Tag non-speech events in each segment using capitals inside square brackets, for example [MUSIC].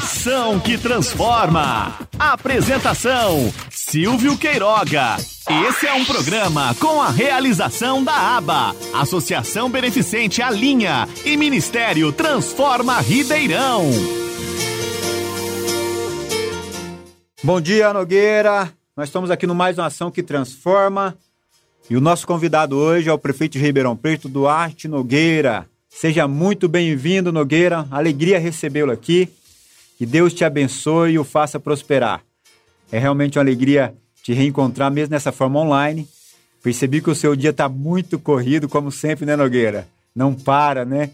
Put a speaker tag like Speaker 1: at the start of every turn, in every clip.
Speaker 1: Ação que transforma. Apresentação: Silvio Queiroga. Esse é um programa com a realização da ABA, Associação Beneficente Alinha e Ministério Transforma Ribeirão.
Speaker 2: Bom dia, Nogueira. Nós estamos aqui no Mais uma Ação que Transforma. E o nosso convidado hoje é o prefeito de Ribeirão Preto, Duarte Nogueira. Seja muito bem-vindo, Nogueira. Alegria recebê-lo aqui. Que Deus te abençoe e o faça prosperar. É realmente uma alegria te reencontrar, mesmo nessa forma online. Percebi que o seu dia está muito corrido, como sempre, né, Nogueira? Não para, né?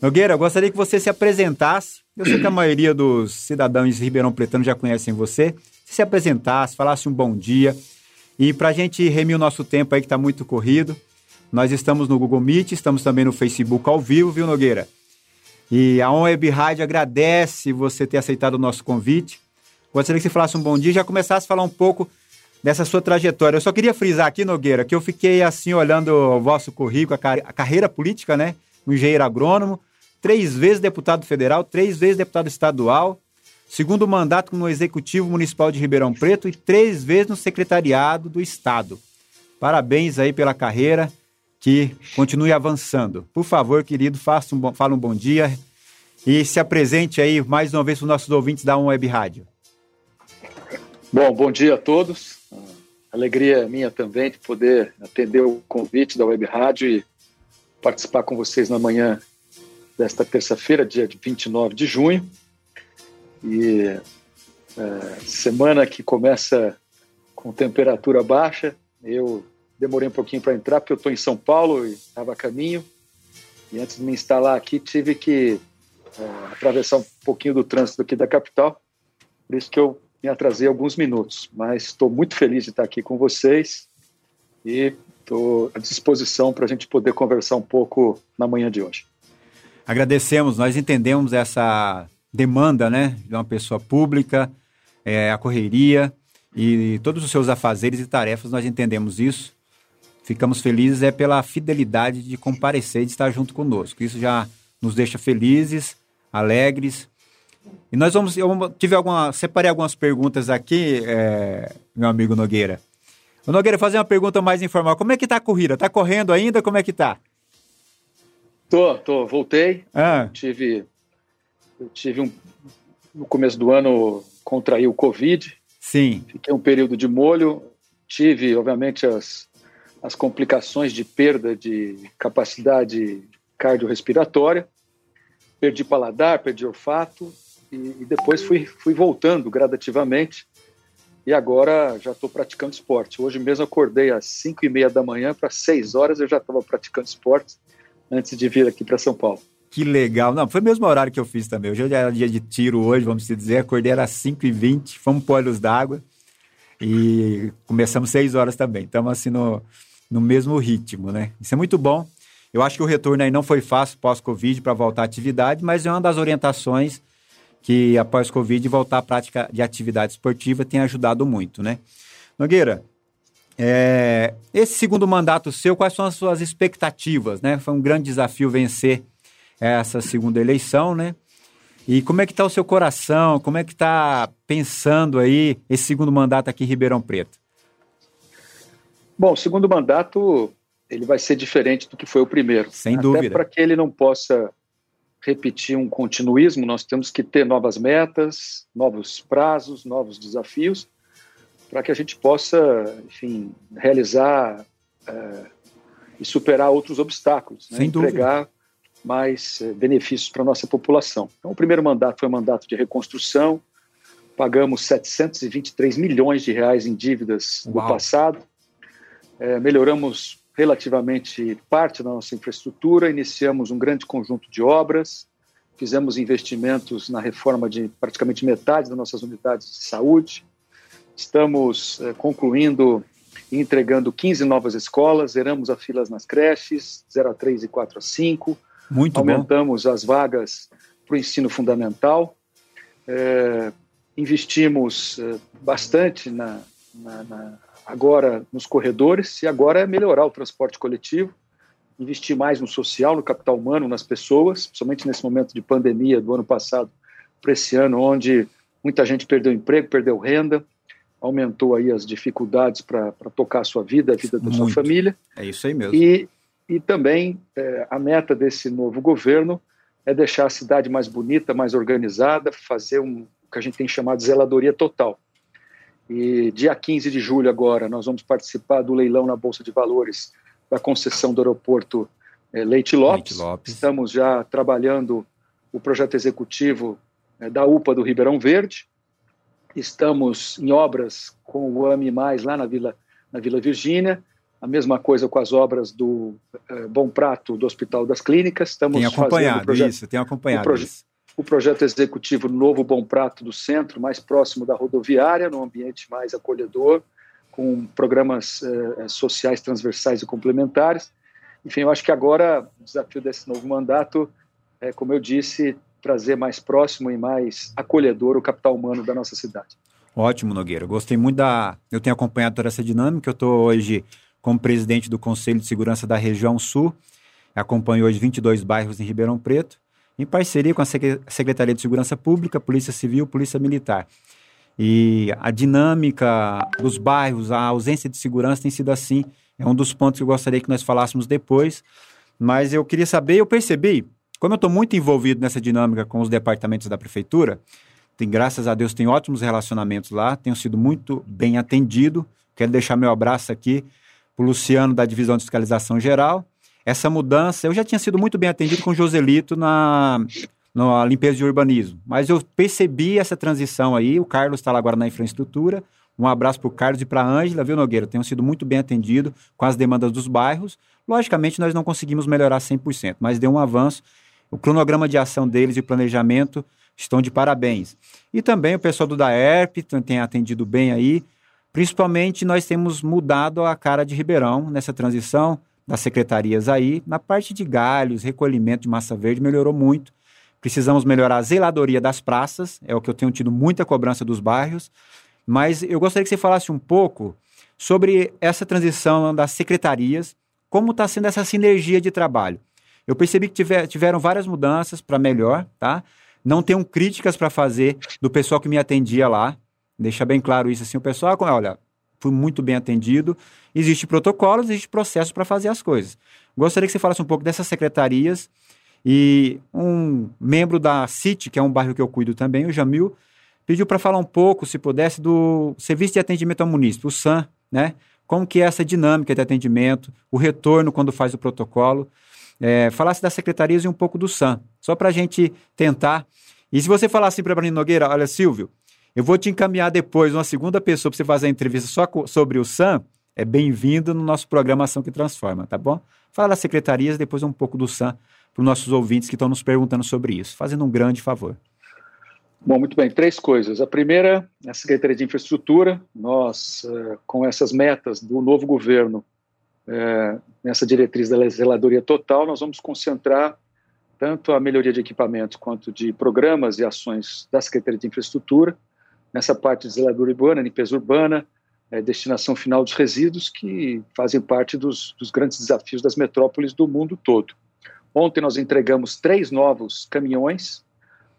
Speaker 2: Nogueira, eu gostaria que você se apresentasse. Eu sei que a [CLEARS THROAT] maioria dos cidadãos de Ribeirão Pretano já conhecem você. Se se apresentasse, falasse um bom dia. E para a gente remir o nosso tempo aí, que está muito corrido, nós estamos no Google Meet, estamos também no Facebook ao vivo, viu, Nogueira? E a On Web Rádio agradece você ter aceitado o nosso convite. Gostaria que você falasse um bom dia e já começasse a falar um pouco dessa sua trajetória. Eu só queria frisar aqui, Nogueira, que eu fiquei assim olhando o vosso currículo, a, car a carreira política, né? Um engenheiro agrônomo, três vezes deputado federal, três vezes deputado estadual, segundo mandato no Executivo Municipal de Ribeirão Preto e três vezes no Secretariado do Estado. Parabéns aí pela carreira que continue avançando. Por favor, querido, faça um bom, fala um bom dia e se apresente aí mais uma vez para os nossos ouvintes da Web Rádio.
Speaker 3: Bom, bom dia a todos. Alegria minha também de poder atender o convite da Web Rádio e participar com vocês na manhã desta terça-feira, dia 29 de junho. E é, semana que começa com temperatura baixa. Eu demorei um pouquinho para entrar, porque eu estou em São Paulo e estava a caminho. E antes de me instalar aqui, tive que é, atravessar um pouquinho do trânsito aqui da capital. Por isso que eu me atrasei alguns minutos. Mas estou muito feliz de estar aqui com vocês e estou à disposição para a gente poder conversar um pouco na manhã de hoje.
Speaker 2: Agradecemos, nós entendemos essa demanda né, de uma pessoa pública, é, a correria e todos os seus afazeres e tarefas, nós entendemos isso ficamos felizes é pela fidelidade de comparecer, de estar junto conosco. Isso já nos deixa felizes, alegres. E nós vamos, eu tive alguma, separei algumas perguntas aqui, é, meu amigo Nogueira. O Nogueira, fazer uma pergunta mais informal. Como é que tá a corrida? Tá correndo ainda? Como é que tá?
Speaker 3: Tô, tô, voltei. Ah. tive, eu tive um, no começo do ano contraí o Covid.
Speaker 2: Sim.
Speaker 3: Fiquei um período de molho. Tive, obviamente, as, as complicações de perda de capacidade cardiorrespiratória, perdi paladar, perdi olfato e, e depois fui, fui voltando gradativamente e agora já estou praticando esporte. Hoje mesmo acordei às 5 e meia da manhã, para 6 horas eu já estava praticando esporte antes de vir aqui para São Paulo.
Speaker 2: Que legal. Não, foi o mesmo horário que eu fiz também. Hoje era dia de tiro hoje, vamos dizer. Acordei às 5 e 20 fomos para Olhos d'Água e começamos 6 horas também. Estamos assim no, no mesmo ritmo, né? Isso é muito bom. Eu acho que o retorno aí não foi fácil pós-Covid para voltar à atividade, mas é uma das orientações que após Covid voltar à prática de atividade esportiva tem ajudado muito, né? Nogueira, é, esse segundo mandato seu, quais são as suas expectativas, né? Foi um grande desafio vencer essa segunda eleição, né? E como é que está o seu coração? Como é que está pensando aí esse segundo mandato aqui em Ribeirão Preto?
Speaker 3: Bom, o segundo mandato ele vai ser diferente do que foi o primeiro.
Speaker 2: Sem Até dúvida.
Speaker 3: Para que ele não possa repetir um continuismo, nós temos que ter novas metas, novos prazos, novos desafios, para que a gente possa, enfim, realizar é, e superar outros obstáculos,
Speaker 2: né? Sem
Speaker 3: entregar dúvida. mais é, benefícios para a nossa população. Então, o primeiro mandato foi um mandato de reconstrução, pagamos 723 milhões de reais em dívidas Uau. no passado, é, melhoramos relativamente parte da nossa infraestrutura, iniciamos um grande conjunto de obras, fizemos investimentos na reforma de praticamente metade das nossas unidades de saúde, estamos é, concluindo e entregando 15 novas escolas, zeramos as filas nas creches, 0 a 3 e 4 a 5,
Speaker 2: Muito
Speaker 3: aumentamos
Speaker 2: bom.
Speaker 3: as vagas para o ensino fundamental, é, investimos é, bastante na, na, na agora nos corredores e agora é melhorar o transporte coletivo, investir mais no social, no capital humano, nas pessoas, principalmente nesse momento de pandemia do ano passado, para esse ano, onde muita gente perdeu emprego, perdeu renda, aumentou aí as dificuldades para tocar a sua vida, a vida da Muito. sua família.
Speaker 2: É isso aí mesmo.
Speaker 3: E, e também é, a meta desse novo governo é deixar a cidade mais bonita, mais organizada, fazer um que a gente tem chamado de zeladoria total. E dia 15 de julho agora nós vamos participar do leilão na Bolsa de Valores da concessão do aeroporto é, Leite, Lopes. Leite Lopes. Estamos já trabalhando o projeto executivo é, da UPA do Ribeirão Verde. Estamos em obras com o AMI Mais lá na Vila, na Vila Virgínia. A mesma coisa com as obras do é, Bom Prato do Hospital das Clínicas. Estamos
Speaker 2: tem acompanhado projeto, isso, tem acompanhado isso.
Speaker 3: O projeto executivo Novo Bom Prato do Centro, mais próximo da rodoviária, num ambiente mais acolhedor, com programas eh, sociais transversais e complementares. Enfim, eu acho que agora o desafio desse novo mandato é, como eu disse, trazer mais próximo e mais acolhedor o capital humano da nossa cidade.
Speaker 2: Ótimo, Nogueira. Gostei muito da. Eu tenho acompanhado toda essa dinâmica. Eu estou hoje como presidente do Conselho de Segurança da Região Sul. Acompanho hoje 22 bairros em Ribeirão Preto, em parceria com a Secretaria de Segurança Pública, Polícia Civil, Polícia Militar. E a dinâmica dos bairros, a ausência de segurança tem sido assim. É um dos pontos que eu gostaria que nós falássemos depois. Mas eu queria saber, eu percebi como eu estou muito envolvido nessa dinâmica com os departamentos da prefeitura, tem, graças a Deus, tem ótimos relacionamentos lá, tenho sido muito bem atendido. Quero deixar meu abraço aqui para o Luciano da Divisão de Fiscalização Geral. Essa mudança, eu já tinha sido muito bem atendido com o Joselito na, na limpeza de urbanismo, mas eu percebi essa transição aí. O Carlos está lá agora na infraestrutura. Um abraço para o Carlos e para a Ângela, viu, Nogueira? Tenho sido muito bem atendido com as demandas dos bairros. Logicamente, nós não conseguimos melhorar 100%, mas deu um avanço o cronograma de ação deles e planejamento estão de parabéns. E também o pessoal do DAERP tem atendido bem aí. Principalmente nós temos mudado a cara de Ribeirão nessa transição das secretarias aí. Na parte de galhos, recolhimento de massa verde, melhorou muito. Precisamos melhorar a zeladoria das praças, é o que eu tenho tido muita cobrança dos bairros. Mas eu gostaria que você falasse um pouco sobre essa transição das secretarias, como está sendo essa sinergia de trabalho. Eu percebi que tiver, tiveram várias mudanças para melhor, tá? Não tenho críticas para fazer do pessoal que me atendia lá. Deixa bem claro isso assim, o pessoal, olha, fui muito bem atendido. Existe protocolo, existe processo para fazer as coisas. Gostaria que você falasse um pouco dessas secretarias e um membro da CIT, que é um bairro que eu cuido também, o Jamil, pediu para falar um pouco, se pudesse, do Serviço de Atendimento ao Município, o SAM, né? Como que é essa dinâmica de atendimento, o retorno quando faz o protocolo é, falasse das secretarias e um pouco do SAM, só para a gente tentar. E se você falar assim para Bruno Nogueira, olha, Silvio, eu vou te encaminhar depois uma segunda pessoa para você fazer a entrevista só sobre o SAM, é bem-vindo no nosso programa Ação que Transforma, tá bom? Fala das secretarias, depois um pouco do SAM para os nossos ouvintes que estão nos perguntando sobre isso, fazendo um grande favor.
Speaker 3: Bom, muito bem. Três coisas. A primeira, a Secretaria de Infraestrutura. Nós, eh, com essas metas do novo governo, é, nessa diretriz da zeladoria total, nós vamos concentrar tanto a melhoria de equipamentos quanto de programas e ações da Secretaria de Infraestrutura, nessa parte de zeladoria urbana, limpeza urbana, é, destinação final dos resíduos, que fazem parte dos, dos grandes desafios das metrópoles do mundo todo. Ontem nós entregamos três novos caminhões,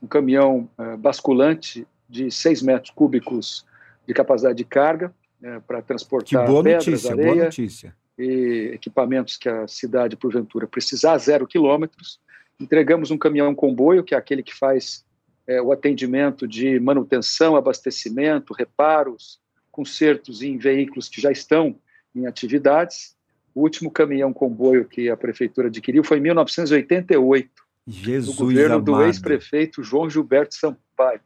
Speaker 3: um caminhão uh, basculante de 6 metros cúbicos de capacidade de carga, uh, para transportar
Speaker 2: que boa pedras, notícia, areia, boa notícia
Speaker 3: e equipamentos que a cidade, porventura, precisar, zero quilômetros. Entregamos um caminhão comboio, que é aquele que faz é, o atendimento de manutenção, abastecimento, reparos, consertos em veículos que já estão em atividades. O último caminhão comboio que a prefeitura adquiriu foi em 1988,
Speaker 2: Jesus
Speaker 3: no governo
Speaker 2: amado.
Speaker 3: do ex-prefeito João Gilberto Sampaio.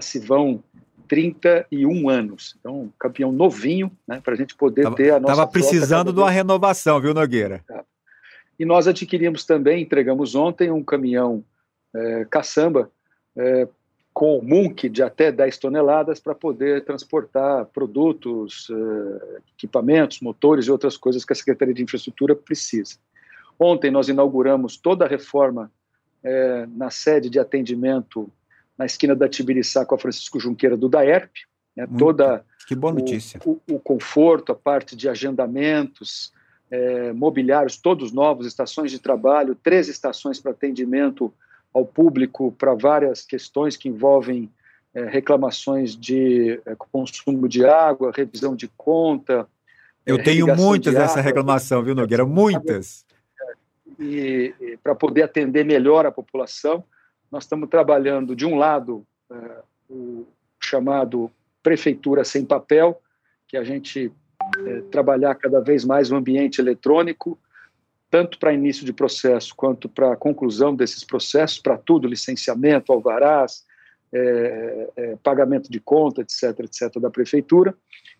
Speaker 3: Se vão 31 anos. Então, um campeão novinho, né, para a gente poder
Speaker 2: tava,
Speaker 3: ter a nossa.
Speaker 2: Estava precisando de uma renovação, viu, Nogueira?
Speaker 3: E nós adquirimos também, entregamos ontem, um caminhão é, caçamba é, com Munk de até 10 toneladas para poder transportar produtos, é, equipamentos, motores e outras coisas que a Secretaria de Infraestrutura precisa. Ontem nós inauguramos toda a reforma é, na sede de atendimento na esquina da Tibiriçá com a Francisco Junqueira do DAERP, né, toda
Speaker 2: que boa notícia.
Speaker 3: O, o, o, conforto, a parte de agendamentos, é, mobiliários, todos novos, estações de trabalho, três estações para atendimento ao público para várias questões que envolvem é, reclamações de é, consumo de água, revisão de conta.
Speaker 2: Eu é, tenho muitas dessa reclamação, viu, Nogueira? Muitas.
Speaker 3: E, e para poder atender melhor a população, nós estamos trabalhando, de um lado, o chamado Prefeitura Sem Papel, que a gente trabalhar cada vez mais o ambiente eletrônico, tanto para início de processo quanto para conclusão desses processos, para tudo, licenciamento, alvarás, é, é, pagamento de conta, etc., etc., da prefeitura.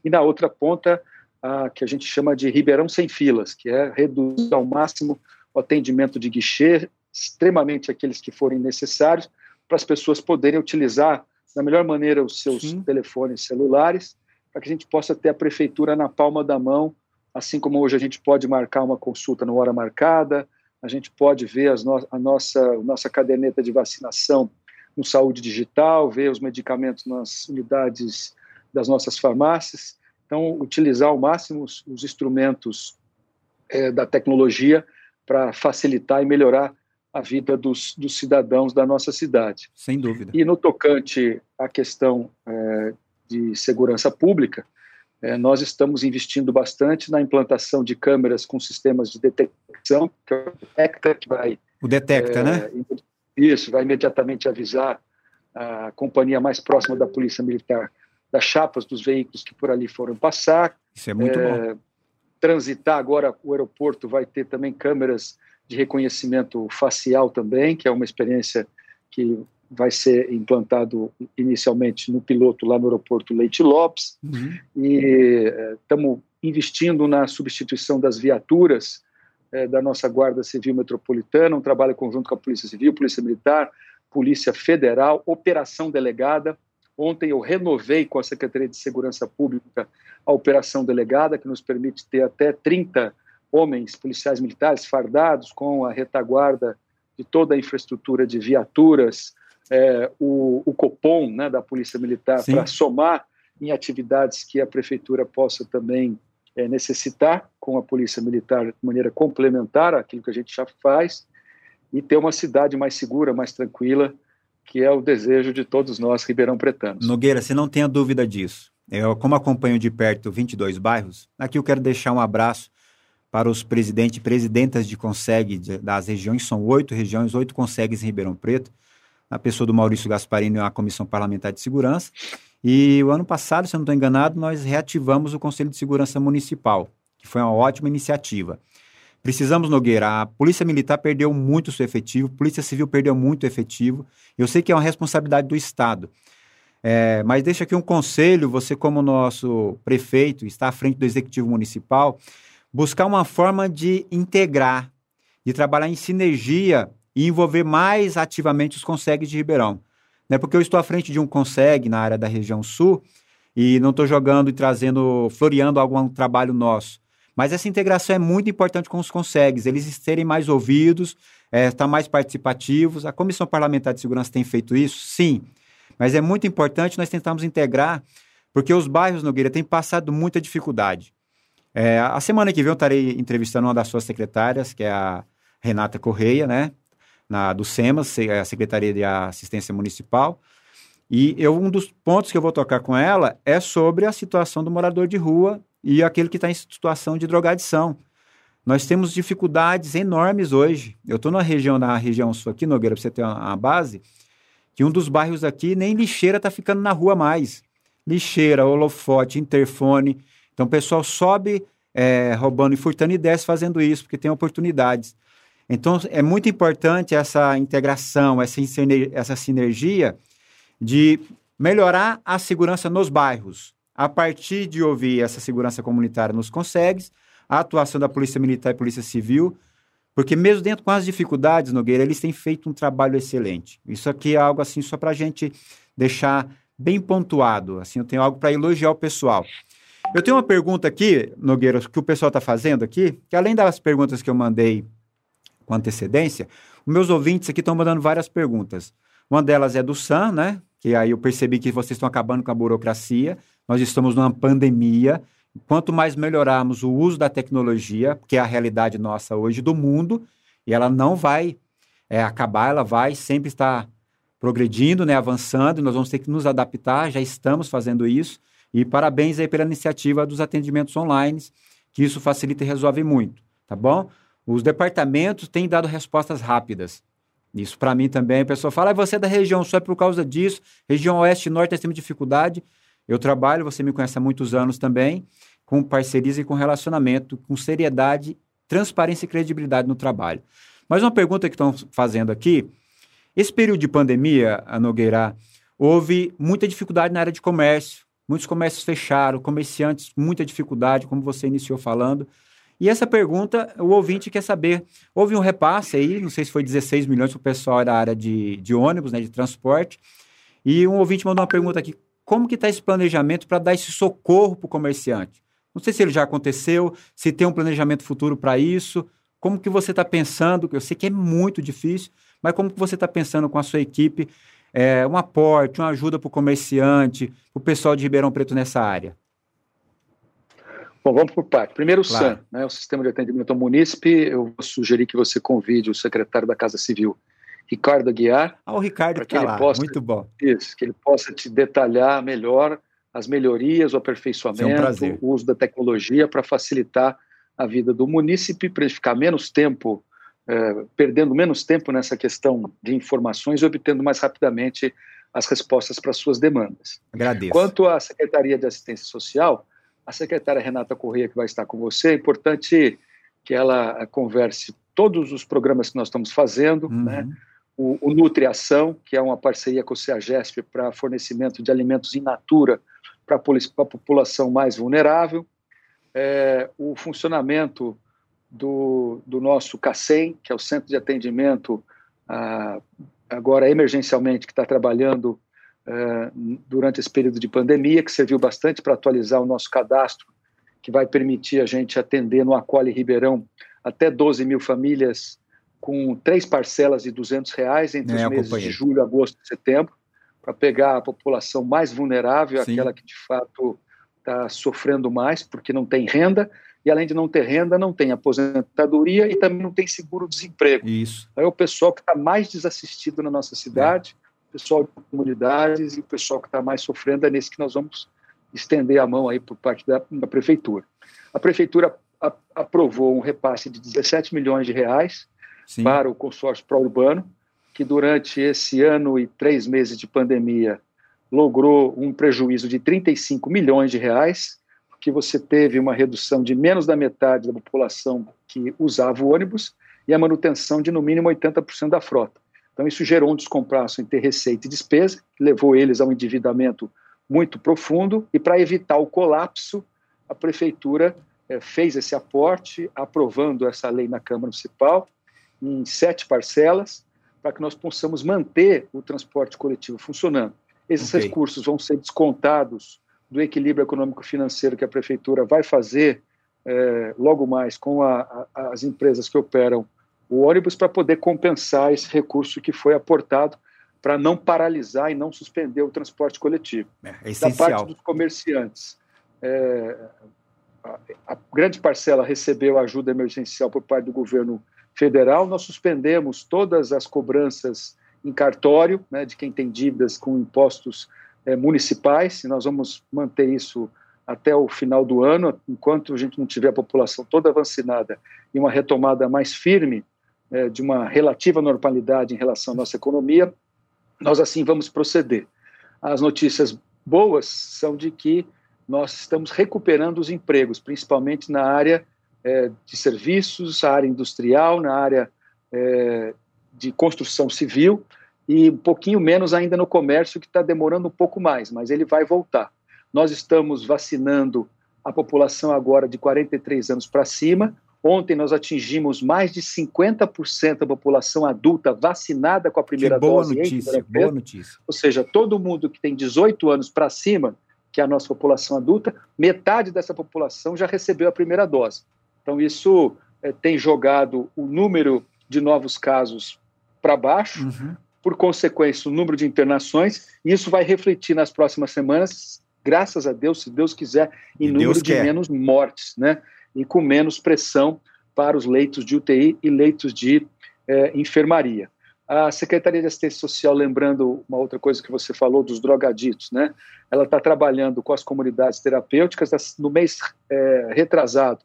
Speaker 3: E na outra ponta, a que a gente chama de Ribeirão Sem Filas, que é reduzir ao máximo o atendimento de guichê, extremamente aqueles que forem necessários, para as pessoas poderem utilizar da melhor maneira os seus Sim. telefones celulares, para que a gente possa ter a prefeitura na palma da mão, assim como hoje a gente pode marcar uma consulta na hora marcada, a gente pode ver no a nossa, a nossa caderneta de vacinação no Saúde Digital, ver os medicamentos nas unidades das nossas farmácias. Então, utilizar ao máximo os, os instrumentos é, da tecnologia para facilitar e melhorar a vida dos, dos, cidadãos da nossa cidade.
Speaker 2: Sem dúvida.
Speaker 3: E no tocante à questão é, de segurança pública, é, nós estamos investindo bastante na implantação de câmeras com sistemas de detecção, que é o Detecta, que vai.
Speaker 2: O Detecta, é, né?
Speaker 3: Isso, vai imediatamente avisar a companhia mais próxima da Polícia Militar das chapas dos veículos que por ali foram passar.
Speaker 2: Isso é muito é, bom.
Speaker 3: Transitar agora, o aeroporto vai ter também câmeras de reconhecimento facial também, que é uma experiência que vai ser implantado inicialmente no piloto lá no aeroporto Leite Lopes. Uhum. E estamos é, investindo na substituição das viaturas é, da nossa Guarda Civil Metropolitana, um trabalho conjunto com a Polícia Civil, Polícia Militar, Polícia Federal, Operação Delegada. Ontem eu renovei com a Secretaria de Segurança Pública a Operação Delegada, que nos permite ter até 30 homens policiais militares fardados com a retaguarda de toda a infraestrutura de viaturas, é, o, o, Copom né, da Polícia Militar para somar em atividades que a Prefeitura possa também é, necessitar com a Polícia Militar de maneira complementar àquilo que a gente já faz e ter uma cidade mais segura, mais tranquila, que é o desejo de todos nós ribeirão pretanos.
Speaker 2: Nogueira, você não tenha dúvida disso. Eu, como acompanho de perto 22 bairros, aqui eu quero deixar um abraço para os presidentes e presidentas de Conseg das regiões, são oito regiões, oito Consegues em Ribeirão Preto, na pessoa do Maurício Gasparini a Comissão Parlamentar de Segurança. E o ano passado, se eu não estou enganado, nós reativamos o Conselho de Segurança Municipal, que foi uma ótima iniciativa. Precisamos, Nogueira, a Polícia Militar perdeu muito seu efetivo, a Polícia Civil perdeu muito efetivo. Eu sei que é uma responsabilidade do Estado. É, mas deixa aqui um conselho, você como nosso prefeito, está à frente do Executivo Municipal, buscar uma forma de integrar, de trabalhar em sinergia e envolver mais ativamente os consegues de Ribeirão. Não é porque eu estou à frente de um consegue na área da região sul e não estou jogando e trazendo, floreando algum trabalho nosso. Mas essa integração é muito importante com os consegues, eles serem mais ouvidos, é, estar mais participativos. A Comissão Parlamentar de Segurança tem feito isso? Sim. Mas é muito importante nós tentarmos integrar, porque os bairros, Nogueira, têm passado muita dificuldade. É, a semana que vem eu estarei entrevistando uma das suas secretárias, que é a Renata Correia, né? Na, do SEMAS, a Secretaria de Assistência Municipal. E eu, um dos pontos que eu vou tocar com ela é sobre a situação do morador de rua e aquele que está em situação de drogadição. Nós temos dificuldades enormes hoje. Eu estou na região, na região sul aqui, Nogueira, para você ter uma, uma base, que um dos bairros aqui nem lixeira está ficando na rua mais. Lixeira, holofote, interfone. Então o pessoal sobe é, roubando e furtando e desce fazendo isso, porque tem oportunidades. Então é muito importante essa integração, essa, essa sinergia de melhorar a segurança nos bairros. A partir de ouvir essa segurança comunitária nos consegues, a atuação da Polícia Militar e Polícia Civil, porque mesmo dentro com as dificuldades, Nogueira, eles têm feito um trabalho excelente. Isso aqui é algo assim só para a gente deixar bem pontuado. Assim, eu tenho algo para elogiar o pessoal. Eu tenho uma pergunta aqui, Nogueira, que o pessoal está fazendo aqui, que além das perguntas que eu mandei com antecedência, meus ouvintes aqui estão mandando várias perguntas. Uma delas é do Sam, né? Que aí eu percebi que vocês estão acabando com a burocracia. Nós estamos numa pandemia. Quanto mais melhorarmos o uso da tecnologia, que é a realidade nossa hoje do mundo, e ela não vai é, acabar, ela vai sempre estar progredindo, né, avançando, e nós vamos ter que nos adaptar, já estamos fazendo isso. E parabéns aí pela iniciativa dos atendimentos online, que isso facilita e resolve muito, tá bom? Os departamentos têm dado respostas rápidas. Isso para mim também. A pessoa fala, ah, você é da região só é por causa disso. Região oeste e norte temos dificuldade. Eu trabalho, você me conhece há muitos anos também, com parcerias e com relacionamento, com seriedade, transparência e credibilidade no trabalho. Mas uma pergunta que estão fazendo aqui, esse período de pandemia, a Nogueira, houve muita dificuldade na área de comércio, muitos comércios fecharam, comerciantes, muita dificuldade, como você iniciou falando. E essa pergunta, o ouvinte quer saber, houve um repasse aí, não sei se foi 16 milhões para o pessoal da área de, de ônibus, né, de transporte, e um ouvinte mandou uma pergunta aqui, como que está esse planejamento para dar esse socorro para o comerciante? Não sei se ele já aconteceu, se tem um planejamento futuro para isso, como que você está pensando, eu sei que é muito difícil, mas como que você está pensando com a sua equipe, é, um aporte, uma ajuda para o comerciante, para o pessoal de Ribeirão Preto nessa área?
Speaker 3: Bom, vamos por parte. Primeiro o claro. SAM, né, o Sistema de Atendimento ao Munícipe, eu sugeri que você convide o secretário da Casa Civil, Ricardo Aguiar.
Speaker 2: Ah, o Ricardo que, tá ele lá. possa, muito bom.
Speaker 3: Isso, que ele possa te detalhar melhor as melhorias, o aperfeiçoamento, é um o uso da tecnologia para facilitar a vida do munícipe, para ele ficar menos tempo, eh, perdendo menos tempo nessa questão de informações e obtendo mais rapidamente as respostas para suas demandas.
Speaker 2: Agradeço.
Speaker 3: Quanto à Secretaria de Assistência Social, a secretária Renata Corrêa, que vai estar com você, é importante que ela converse todos os programas que nós estamos fazendo, uhum. né? o, o Nutriação, que é uma parceria com o CEAGESP para fornecimento de alimentos in natura para a população mais vulnerável, é, o funcionamento do, do nosso CACEM, que é o Centro de Atendimento, ah, agora emergencialmente, que está trabalhando ah, durante esse período de pandemia, que serviu bastante para atualizar o nosso cadastro, que vai permitir a gente atender no Acolhe Ribeirão até 12 mil famílias com três parcelas de 200 reais entre é, os meses de julho, agosto e setembro, para pegar a população mais vulnerável, Sim. aquela que de fato está sofrendo mais porque não tem renda, e além de não ter renda, não tem aposentadoria e também não tem seguro-desemprego.
Speaker 2: Isso.
Speaker 3: Então, é o pessoal que está mais desassistido na nossa cidade, é. Pessoal de comunidades e o pessoal que está mais sofrendo é nesse que nós vamos estender a mão aí por parte da, da prefeitura. A prefeitura a, aprovou um repasse de 17 milhões de reais Sim. para o consórcio pró-urbano, que durante esse ano e três meses de pandemia logrou um prejuízo de 35 milhões de reais, porque você teve uma redução de menos da metade da população que usava o ônibus e a manutenção de no mínimo 80% da frota. Então isso gerou um descompasso entre receita e despesa, levou eles a um endividamento muito profundo e para evitar o colapso, a prefeitura eh, fez esse aporte, aprovando essa lei na Câmara Municipal em sete parcelas, para que nós possamos manter o transporte coletivo funcionando. Esses okay. recursos vão ser descontados do equilíbrio econômico-financeiro que a prefeitura vai fazer é, logo mais com a, a, as empresas que operam o ônibus para poder compensar esse recurso que foi aportado para não paralisar e não suspender o transporte coletivo.
Speaker 2: É, é essencial.
Speaker 3: Da parte dos comerciantes, é, a, a grande parcela recebeu ajuda emergencial por parte do governo federal, nós suspendemos todas as cobranças em cartório, né, de quem tem dívidas com impostos é, municipais, e nós vamos manter isso até o final do ano, enquanto a gente não tiver a população toda vacinada e uma retomada mais firme é, de uma relativa normalidade em relação à nossa economia, nós assim vamos proceder. As notícias boas são de que nós estamos recuperando os empregos, principalmente na área é, de serviços, a área industrial, na área é, de construção civil e um pouquinho menos ainda no comércio, que está demorando um pouco mais, mas ele vai voltar. Nós estamos vacinando a população agora de 43 anos para cima. Ontem nós atingimos mais de 50% da população adulta vacinada com a primeira
Speaker 2: que boa
Speaker 3: dose.
Speaker 2: Notícia, boa notícia.
Speaker 3: Ou seja, todo mundo que tem 18 anos para cima, que é a nossa população adulta, metade dessa população já recebeu a primeira dose. Então, isso é, tem jogado o número de novos casos para baixo, uhum. por consequência, o número de internações, e isso vai refletir nas próximas semanas, graças a Deus, se Deus quiser, em e número Deus de quer. menos mortes, né? E com menos pressão para os leitos de UTI e leitos de é, enfermaria. A Secretaria de Assistência Social, lembrando uma outra coisa que você falou dos drogaditos, né? Ela está trabalhando com as comunidades terapêuticas. No mês é, retrasado,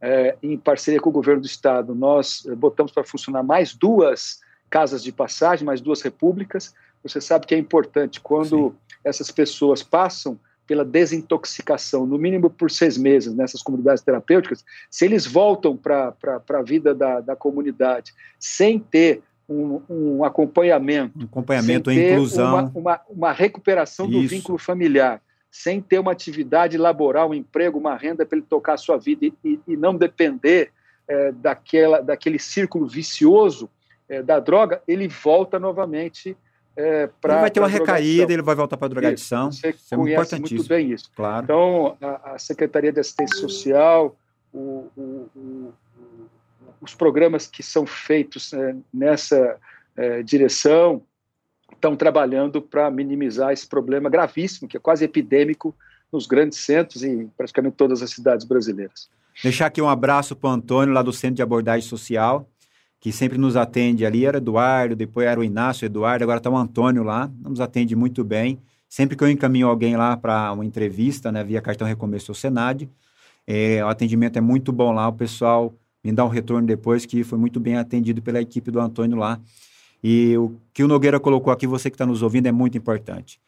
Speaker 3: é, em parceria com o governo do estado, nós botamos para funcionar mais duas casas de passagem, mais duas repúblicas. Você sabe que é importante quando Sim. essas pessoas passam pela desintoxicação, no mínimo por seis meses nessas comunidades terapêuticas, se eles voltam para a vida da, da comunidade sem ter um, um acompanhamento,
Speaker 2: um acompanhamento, sem ter inclusão,
Speaker 3: uma, uma, uma recuperação Isso. do vínculo familiar, sem ter uma atividade laboral, um emprego, uma renda para ele tocar a sua vida e, e, não depender é, daquela, daquele círculo vicioso é, da droga, ele volta novamente é.
Speaker 2: Ele vai ter uma recaída, ele vai voltar para a drogadição.
Speaker 3: Isso, você isso é conhece muito bem isso. Claro. Então, a, a Secretaria de Assistência Social, o, o, o, os programas que são feitos é, nessa é, direção estão trabalhando para minimizar esse problema gravíssimo, que é quase epidêmico nos grandes centros e em praticamente todas as cidades brasileiras.
Speaker 2: Deixar aqui um abraço para o Antônio, lá do Centro de Abordagem Social que sempre nos atende ali, era Eduardo, depois era o Inácio Eduardo, agora está o Antônio lá, nos atende muito bem. Sempre que eu encaminho alguém lá para uma entrevista, né, via cartão recomeço ao Senad, é, o atendimento é muito bom lá, o pessoal me dá um retorno depois que foi muito bem atendido pela equipe do Antônio lá. E o que o Nogueira colocou aqui, você que está nos ouvindo, é muito importante.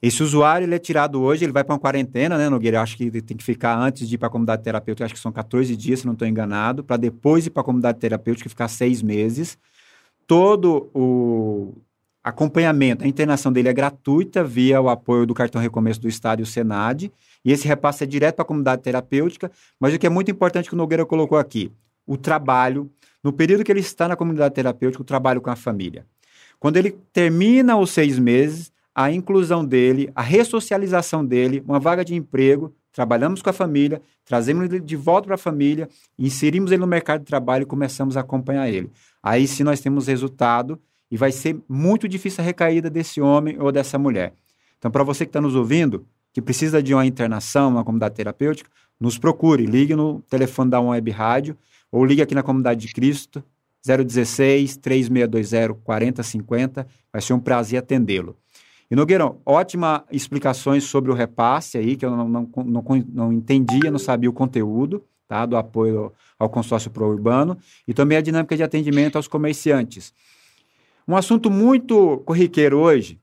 Speaker 2: Esse usuário ele é tirado hoje, ele vai para uma quarentena, né, Nogueira? Eu acho que ele tem que ficar antes de ir para a comunidade terapêutica, acho que são 14 dias, se não estou enganado, para depois ir para a comunidade terapêutica e ficar seis meses. Todo o acompanhamento, a internação dele é gratuita via o apoio do cartão recomeço do Estado e o Senad, e esse repasse é direto para a comunidade terapêutica, mas o que é muito importante que o Nogueira colocou aqui, o trabalho, no período que ele está na comunidade terapêutica, o trabalho com a família. Quando ele termina os seis meses, a inclusão dele, a ressocialização dele, uma vaga de emprego, trabalhamos com a família, trazemos ele de volta para a família, inserimos ele no mercado de trabalho e começamos a acompanhar ele. Aí sim nós temos resultado e vai ser muito difícil a recaída desse homem ou dessa mulher. Então, para você que está nos ouvindo, que precisa de uma internação, uma comunidade terapêutica, nos procure, ligue no telefone da Web Rádio ou ligue aqui na Comunidade de Cristo, 016 3620 4050. Vai ser um prazer atendê-lo. E Nogueirão, ótima explicações sobre o repasse aí, que eu não, não, não, não entendia, não sabia o conteúdo, tá, do apoio ao consórcio pro-urbano, e também a dinâmica de atendimento aos comerciantes. Um assunto muito corriqueiro hoje,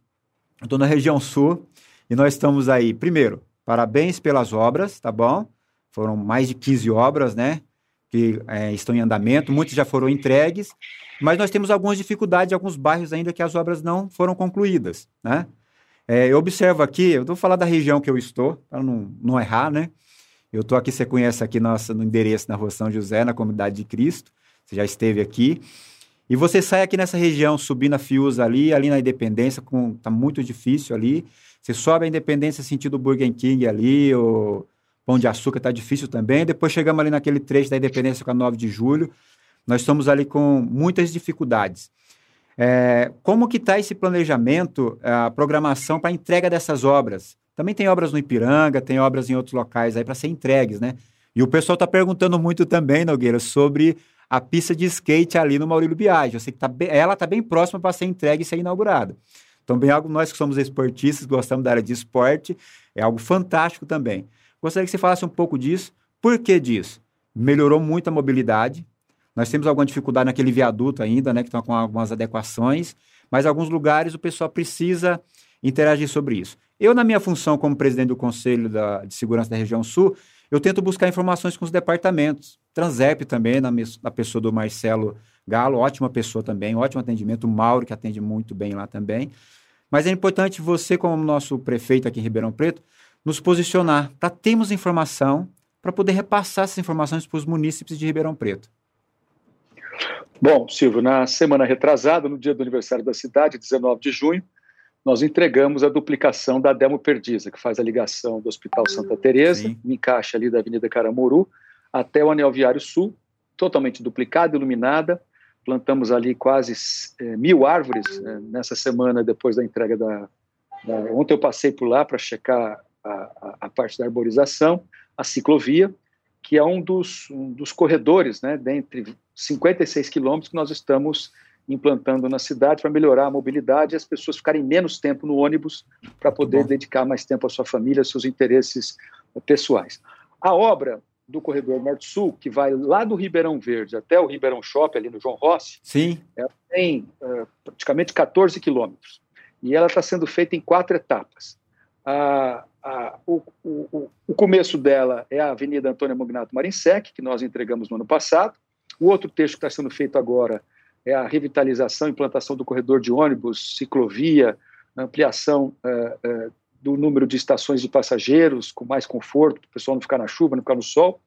Speaker 2: eu estou na região sul, e nós estamos aí, primeiro, parabéns pelas obras, tá bom? Foram mais de 15 obras, né, que é, estão em andamento, muitas já foram entregues, mas nós temos algumas dificuldades em alguns bairros ainda que as obras não foram concluídas, né? É, eu observo aqui, eu vou falar da região que eu estou, para não, não errar, né? Eu estou aqui, você conhece aqui nosso, no endereço na Rua São José, na Comunidade de Cristo, você já esteve aqui. E você sai aqui nessa região, subindo a Fius ali, ali na Independência, com, tá muito difícil ali. Você sobe a Independência sentido Burger King ali, o Pão de Açúcar tá difícil também. Depois chegamos ali naquele trecho da Independência com a 9 de julho. Nós estamos ali com muitas dificuldades. É, como que está esse planejamento, a programação para entrega dessas obras? Também tem obras no Ipiranga, tem obras em outros locais aí para ser entregues, né? E o pessoal está perguntando muito também, Nogueira, sobre a pista de skate ali no Maurílio Biagi. Eu sei que tá bem, ela está bem próxima para ser entregue e ser inaugurada. Então, bem algo nós que somos esportistas, gostamos da área de esporte, é algo fantástico também. Gostaria que você falasse um pouco disso. Por que disso? Melhorou muito a mobilidade, nós temos alguma dificuldade naquele viaduto ainda, né, que estão com algumas adequações, mas em alguns lugares o pessoal precisa interagir sobre isso. Eu, na minha função como presidente do Conselho da, de Segurança da Região Sul, eu tento buscar informações com os departamentos. Transep também, na, na pessoa do Marcelo Galo, ótima pessoa também, ótimo atendimento. O Mauro, que atende muito bem lá também. Mas é importante você, como nosso prefeito aqui em Ribeirão Preto, nos posicionar para termos informação, para poder repassar essas informações para os munícipes de Ribeirão Preto.
Speaker 3: Bom, Silvio, na semana retrasada, no dia do aniversário da cidade, 19 de junho, nós entregamos a duplicação da Demo Perdiza, que faz a ligação do Hospital Santa Teresa, no encaixe ali da Avenida Caramuru, até o Anel Viário Sul, totalmente duplicada, iluminada. Plantamos ali quase é, mil árvores é, nessa semana depois da entrega da, da, Ontem eu passei por lá para checar a, a, parte da arborização, a ciclovia, que é um dos, um dos corredores, né, dentre 56 quilômetros que nós estamos implantando na cidade para melhorar a mobilidade e as pessoas ficarem menos tempo no ônibus para poder dedicar mais tempo à sua família, aos seus interesses pessoais. A obra do corredor Norte-Sul, que vai lá do Ribeirão Verde até o Ribeirão Shopping, ali no João Rossi,
Speaker 2: Sim.
Speaker 3: ela tem uh, praticamente 14 quilômetros. E ela está sendo feita em quatro etapas. A, a, o, o, o, começo dela é a Avenida Antônio Mognato Marinsec, que nós entregamos no ano passado. O outro trecho que está sendo feito agora é a revitalização, implantação do corredor de ônibus, ciclovia, ampliação uh, uh, do número de estações de passageiros, com mais conforto, para o pessoal não ficar na chuva, não ficar no sol,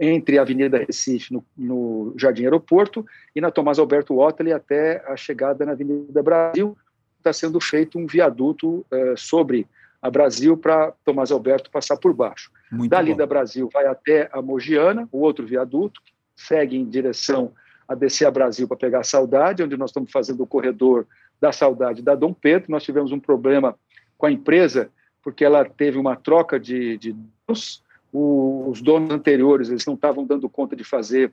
Speaker 3: entre a Avenida Recife, no, no Jardim Aeroporto, e na Tomás Alberto Otley até a chegada na Avenida Brasil. Está sendo feito um viaduto uh, sobre a Brasil para Tomás Alberto passar por baixo. Muito Dali bom. da Brasil vai até a Mogiana, o outro viaduto, segue em direção a descer a Brasil para pegar a Saudade, onde nós estamos fazendo o corredor da Saudade da Dom Pedro. Nós tivemos um problema com a empresa, porque ela teve uma troca de, de donos, os donos anteriores eles não estavam dando conta de fazer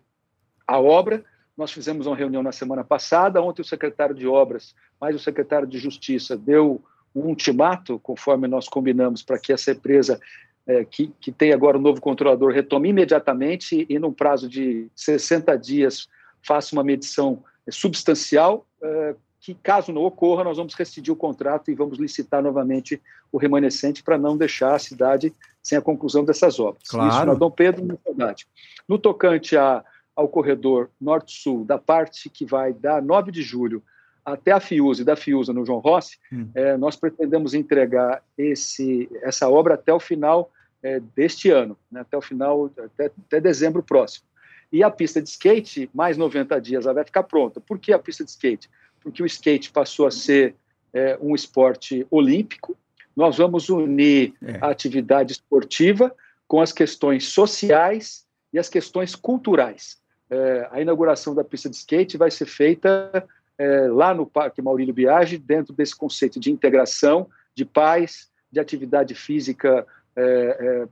Speaker 3: a obra. Nós fizemos uma reunião na semana passada, ontem o secretário de Obras, mais o secretário de Justiça, deu um ultimato, conforme nós combinamos, para que essa empresa, é, que, que tem agora o um novo controlador, retome imediatamente e, num prazo de 60 dias, faça uma medição substancial, é, que caso não ocorra, nós vamos rescindir o contrato e vamos licitar novamente o remanescente para não deixar a cidade sem a conclusão dessas obras.
Speaker 2: Claro.
Speaker 3: Isso na Dom Pedro, na cidade. No tocante a, ao corredor norte-sul, da parte que vai da 9 de julho até a Fiuza e da Fiuza no João Rossi, hum. é, nós pretendemos entregar esse, essa obra até o final é, deste ano, né, até o final, até, até, dezembro próximo. E a pista de skate, mais 90 dias, ela vai ficar pronta. Por que a pista de skate? Porque o skate passou a ser é, um esporte olímpico. Nós vamos unir é. a atividade esportiva com as questões sociais e as questões culturais. É, a inauguração da pista de skate vai ser feita é, lá no Parque Maurílio Biagi, dentro desse conceito de integração de pais, de atividade física, é, é,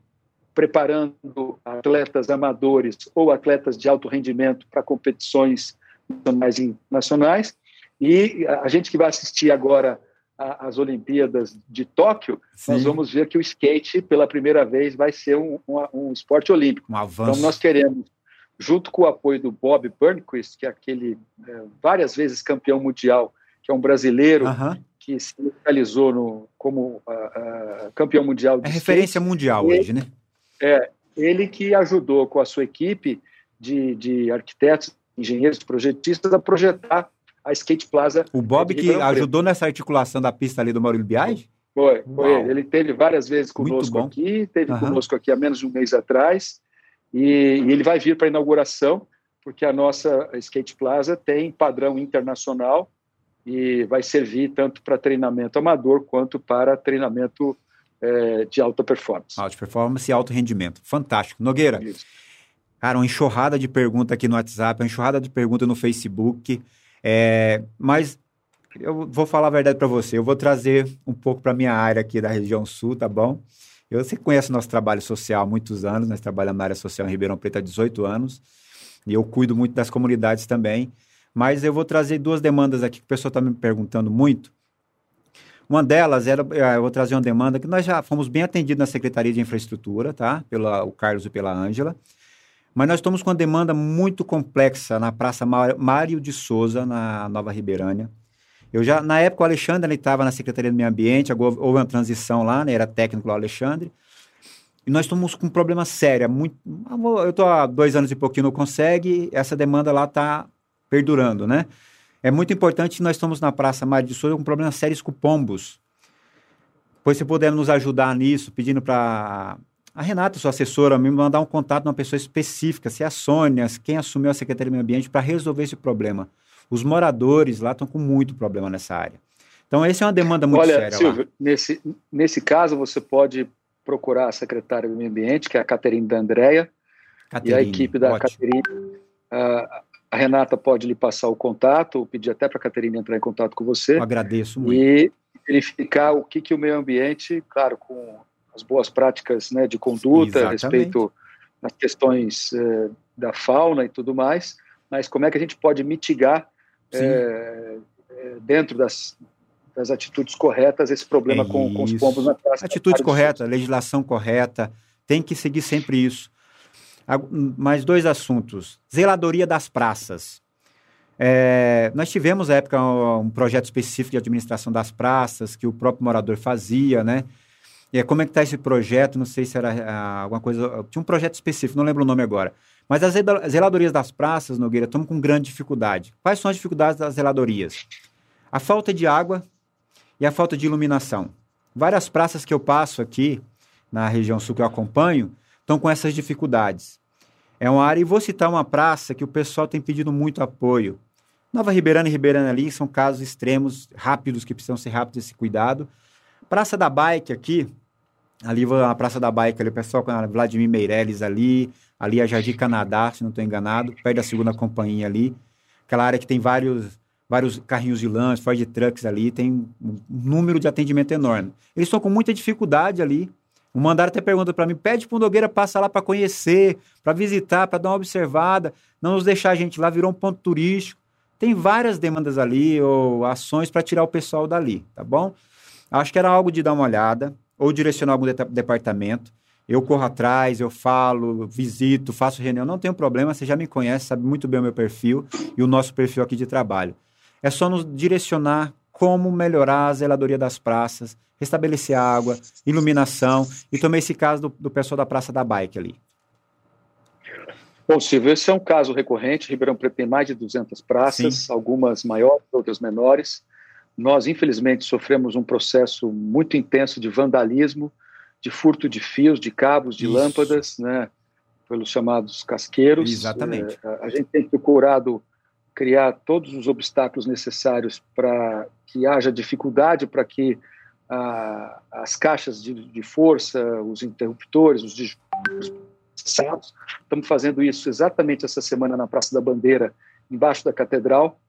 Speaker 3: preparando atletas amadores ou atletas de alto rendimento para competições nacionais e nacionais. E a gente que vai assistir agora às Olimpíadas de Tóquio, Sim. nós vamos ver que o skate, pela primeira vez, vai ser um, um, um esporte olímpico.
Speaker 2: Um avanço.
Speaker 3: Então, nós queremos junto com o apoio do Bob Burnquist, que é aquele é, várias vezes campeão mundial, que é um brasileiro que se realizou no, como uh, uh, campeão mundial
Speaker 2: de É referência mundial ele, hoje, né?
Speaker 3: É, ele que ajudou com a sua equipe de, de arquitetos, engenheiros, projetistas a projetar a Skate Plaza.
Speaker 2: O Bob que ajudou nessa articulação da pista ali do Maurílio Biagi?
Speaker 3: Foi, foi ele. Ele teve várias vezes conosco aqui, teve uhum. conosco aqui há menos de um mês atrás. E, e ele vai vir para a inauguração, porque a nossa Skate Plaza tem padrão internacional e vai servir tanto para treinamento amador quanto para treinamento é, de alta performance.
Speaker 2: Alta performance e alto rendimento. Fantástico. Nogueira, Isso. cara, uma enxurrada de perguntas aqui no WhatsApp, uma enxurrada de perguntas no Facebook. É, mas eu vou falar a verdade para você. Eu vou trazer um pouco para minha área aqui da região sul, tá bom? Eu, você conhece o nosso trabalho social há muitos anos, nós trabalhamos na área social em Ribeirão Preto há 18 anos, e eu cuido muito das comunidades também. Mas eu vou trazer duas demandas aqui que o pessoal está me perguntando muito. Uma delas era, eh, eu vou trazer uma demanda que nós já fomos bem atendidos na Secretaria de Infraestrutura, tá? Pela o Carlos e pela Ângela. Mas nós estamos com uma demanda muito complexa na Praça Mário de Souza, na Nova Ribeirância. Eu já, na época, o Alexandre estava na Secretaria do Meio Ambiente, houve uma transição lá, né? Era técnico lá, o Alexandre. E nós estamos com um problema sério. Muito, eu estou há dois anos e pouquinho, não consegue, essa demanda lá está perdurando, né? É muito importante nós estamos na Praça Mário de Souza com problemas sérios com pombos. Pois se puder nos ajudar nisso, pedindo para a Renata, sua assessora, me mandar um contato de uma pessoa específica, se é a Sônia, quem assumiu a Secretaria do Meio Ambiente, para resolver esse problema. Os moradores lá estão com muito problema nessa área. Então, essa é uma demanda muito
Speaker 3: Olha,
Speaker 2: séria.
Speaker 3: Silvio, lá. Nesse, nesse caso, você pode procurar a secretária do Meio Ambiente, que é a Caterine da Andréia, e a equipe da Caterine. A, a Renata pode lhe passar o contato, ou pedir até para a Caterine entrar em contato com você. Eu
Speaker 2: agradeço muito.
Speaker 3: E verificar o que, que o meio ambiente, claro, com as boas práticas né, de conduta, Exatamente. a respeito das questões eh, da fauna e tudo mais, mas como é que a gente pode mitigar é, é, dentro das, das atitudes corretas, esse problema com, com, os pombos na praça.
Speaker 2: Atitude correta, legislação correta, tem que seguir sempre isso. Mais dois assuntos. Zeladoria das praças. É, nós tivemos, na época, um projeto específico de administração das praças, que o próprio morador fazia, né? E como é que está esse projeto? Não sei se era ah, alguma coisa... Tinha um projeto específico, não lembro o nome agora. Mas as zeladorias das praças, Nogueira, estão com grande dificuldade. Quais são as dificuldades das zeladorias? A falta de água e a falta de iluminação. Várias praças que eu passo aqui, na região sul que eu acompanho, estão com essas dificuldades. É uma área, e vou citar uma praça que o pessoal tem pedido muito apoio. Nova Ribeirana e Ribeirana ali são casos extremos, rápidos, que precisam ser rápidos esse cuidado. Praça da Bike aqui, ali a Praça da Bike, ali, o pessoal com a Vladimir Meirelles ali, ali a Jardim Canadá, se não estou enganado, perto da segunda companhia ali. Aquela área que tem vários, vários carrinhos de lanche, Ford Trucks ali, tem um número de atendimento enorme. Eles estão com muita dificuldade ali, o mandaram até pergunta para mim: pede para o Nogueira passar lá para conhecer, para visitar, para dar uma observada, não nos deixar a gente lá, virou um ponto turístico. Tem várias demandas ali, ou ações para tirar o pessoal dali, tá bom? Acho que era algo de dar uma olhada, ou direcionar algum de departamento. Eu corro atrás, eu falo, visito, faço reunião, não tem problema, você já me conhece, sabe muito bem o meu perfil e o nosso perfil aqui de trabalho. É só nos direcionar como melhorar a zeladoria das praças, restabelecer água, iluminação, e tomei esse caso do, do pessoal da Praça da Bike ali.
Speaker 3: Bom, Silvio, esse é um caso recorrente. Ribeirão Preto tem mais de 200 praças, Sim. algumas maiores, outras menores. Nós, infelizmente, sofremos um processo muito intenso de vandalismo, de furto de fios, de cabos, de Isso. lâmpadas, né, pelos chamados casqueiros.
Speaker 2: Exatamente.
Speaker 3: É, a gente tem procurado criar todos os obstáculos necessários para que haja dificuldade para que a, as caixas de, de, força, os interruptores, os Estamos fazendo isso exatamente essa semana na Praça da Bandeira, embaixo da Catedral.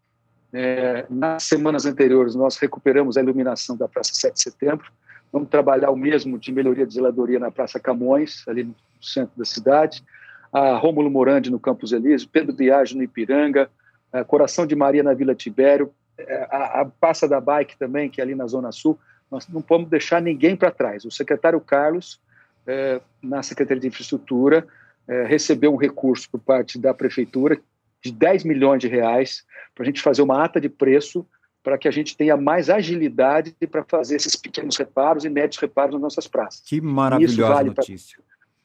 Speaker 3: É, nas semanas anteriores, nós recuperamos a iluminação da Praça 7 de Setembro. Vamos trabalhar o mesmo de melhoria de zeladoria na Praça Camões, ali no centro da cidade. A Rômulo Morandi no Campos Elísio, Pedro Diage no Ipiranga, Coração de Maria na Vila Tibério, é, a, a Praça da Bike também, que é ali na Zona Sul. Nós não podemos deixar ninguém para trás. O secretário Carlos, é, na Secretaria de Infraestrutura, é, recebeu um recurso por parte da Prefeitura de 10 milhões de reais para a gente fazer uma ata de preço para que a gente tenha mais agilidade para fazer esses pequenos reparos e médios reparos nas nossas praças.
Speaker 2: Que maravilhosa vale notícia.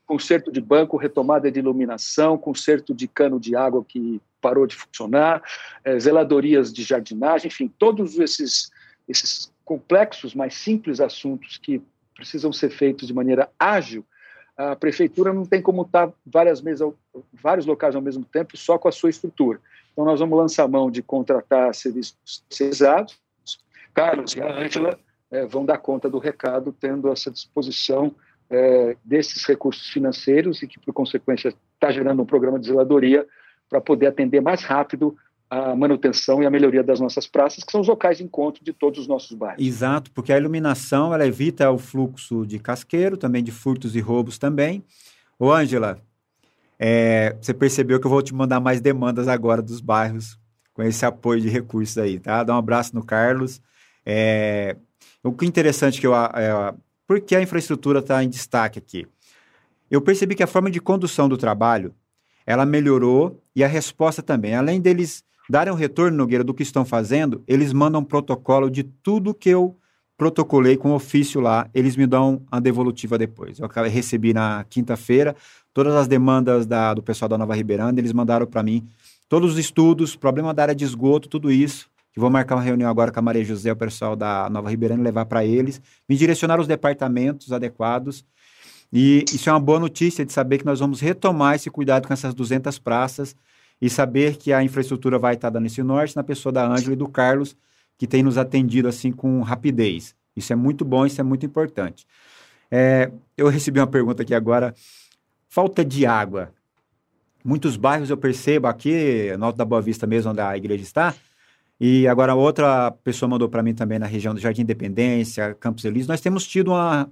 Speaker 3: Conserto de banco, retomada de iluminação, conserto de cano de água que parou de funcionar, é, zeladorias de jardinagem, enfim, todos esses, esses complexos, mais simples assuntos que precisam ser feitos de maneira ágil, a prefeitura não tem como estar várias mesas, vários locais ao mesmo tempo só com a sua estrutura. Então nós vamos lançar mão de contratar serviços terceirizados. Carlos e a Ângela é, vão dar conta do recado, tendo essa disposição é, desses recursos financeiros e que, por consequência, está gerando um programa de zeladoria para poder atender mais rápido a manutenção e a melhoria das nossas praças, que são os locais de encontro de todos os nossos bairros.
Speaker 2: Exato, porque a iluminação ela evita o fluxo de casqueiro, também de furtos e roubos também. Ô, Ângela, é, você percebeu que eu vou te mandar mais demandas agora dos bairros com esse apoio de recursos aí, tá? Dá um abraço no Carlos. É, o que é interessante que eu, é, por que a infraestrutura está em destaque aqui? Eu percebi que a forma de condução do trabalho, ela melhorou e a resposta também. Além deles darem um retorno, Nogueira, do que estão fazendo, eles mandam um protocolo de tudo que eu protocolei com ofício lá, eles me dão a devolutiva depois. Eu recebi na quinta-feira todas as demandas da, do pessoal da Nova Ribeiranda, eles mandaram para mim todos os estudos, problema da área de esgoto, tudo isso que vou marcar uma reunião agora com a Maria José, o pessoal da Nova Ribeirão, levar para eles, me direcionar os departamentos adequados. E isso é uma boa notícia de saber que nós vamos retomar esse cuidado com essas 200 praças e saber que a infraestrutura vai estar dando esse norte na pessoa da Ângela e do Carlos, que tem nos atendido assim com rapidez. Isso é muito bom, isso é muito importante. É, eu recebi uma pergunta aqui agora. Falta de água. Muitos bairros eu percebo aqui, no Alto da Boa Vista mesmo, onde a igreja está, e agora outra pessoa mandou para mim também na região do Jardim Independência, Campos Elíseos. Nós temos tido uma,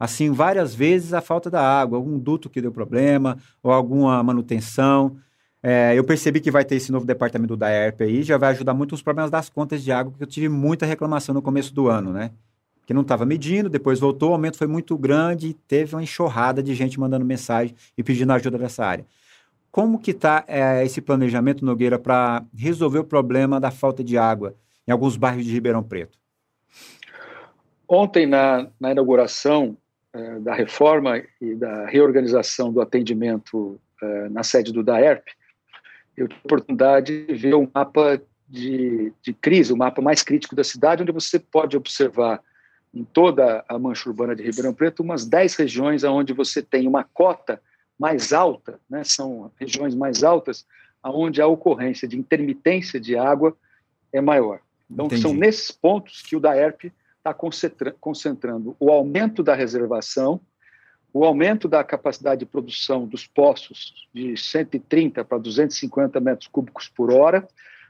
Speaker 2: assim várias vezes a falta da água, algum duto que deu problema ou alguma manutenção. É, eu percebi que vai ter esse novo departamento da ERP aí, já vai ajudar muito os problemas das contas de água, que eu tive muita reclamação no começo do ano, né? Que não estava medindo, depois voltou, o aumento foi muito grande e teve uma enxurrada de gente mandando mensagem e pedindo ajuda dessa área. Como que está é, esse planejamento, Nogueira, para resolver o problema da falta de água em alguns bairros de Ribeirão Preto?
Speaker 3: Ontem, na, na inauguração é, da reforma e da reorganização do atendimento é, na sede do DAERP, eu tive a oportunidade de ver um mapa de, de crise, o mapa mais crítico da cidade, onde você pode observar em toda a mancha urbana de Ribeirão Preto umas 10 regiões onde você tem uma cota mais alta, né, são regiões mais altas, onde a ocorrência de intermitência de água é maior. Então, Entendi. são nesses pontos que o DAERP está concentra concentrando o aumento da reservação, o aumento da capacidade de produção dos poços de 130 para 250 metros cúbicos por hora.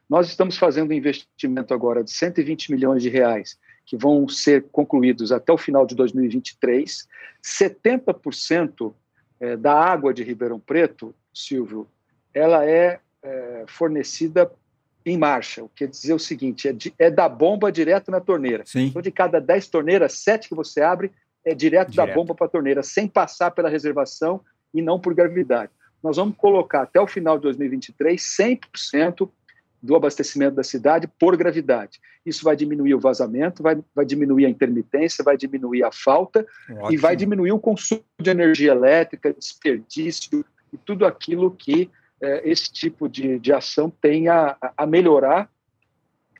Speaker 3: Nós estamos fazendo um investimento agora de 120 milhões de reais, que vão ser concluídos até o final de 2023. 70% é, da água de Ribeirão Preto, Silvio, ela é, é fornecida em marcha, o que quer dizer o seguinte, é, de, é da bomba direto na torneira. Sim. Então, de cada 10 torneiras, 7 que você abre é direto, direto. da bomba para a torneira, sem passar pela reservação e não por gravidade. Nós vamos colocar até o final de 2023 100% do abastecimento da cidade por gravidade. Isso vai diminuir o vazamento, vai, vai diminuir a intermitência, vai diminuir a falta Ótimo. e vai diminuir o consumo de energia elétrica, desperdício e tudo aquilo que é, esse tipo de, de ação tem a, a melhorar.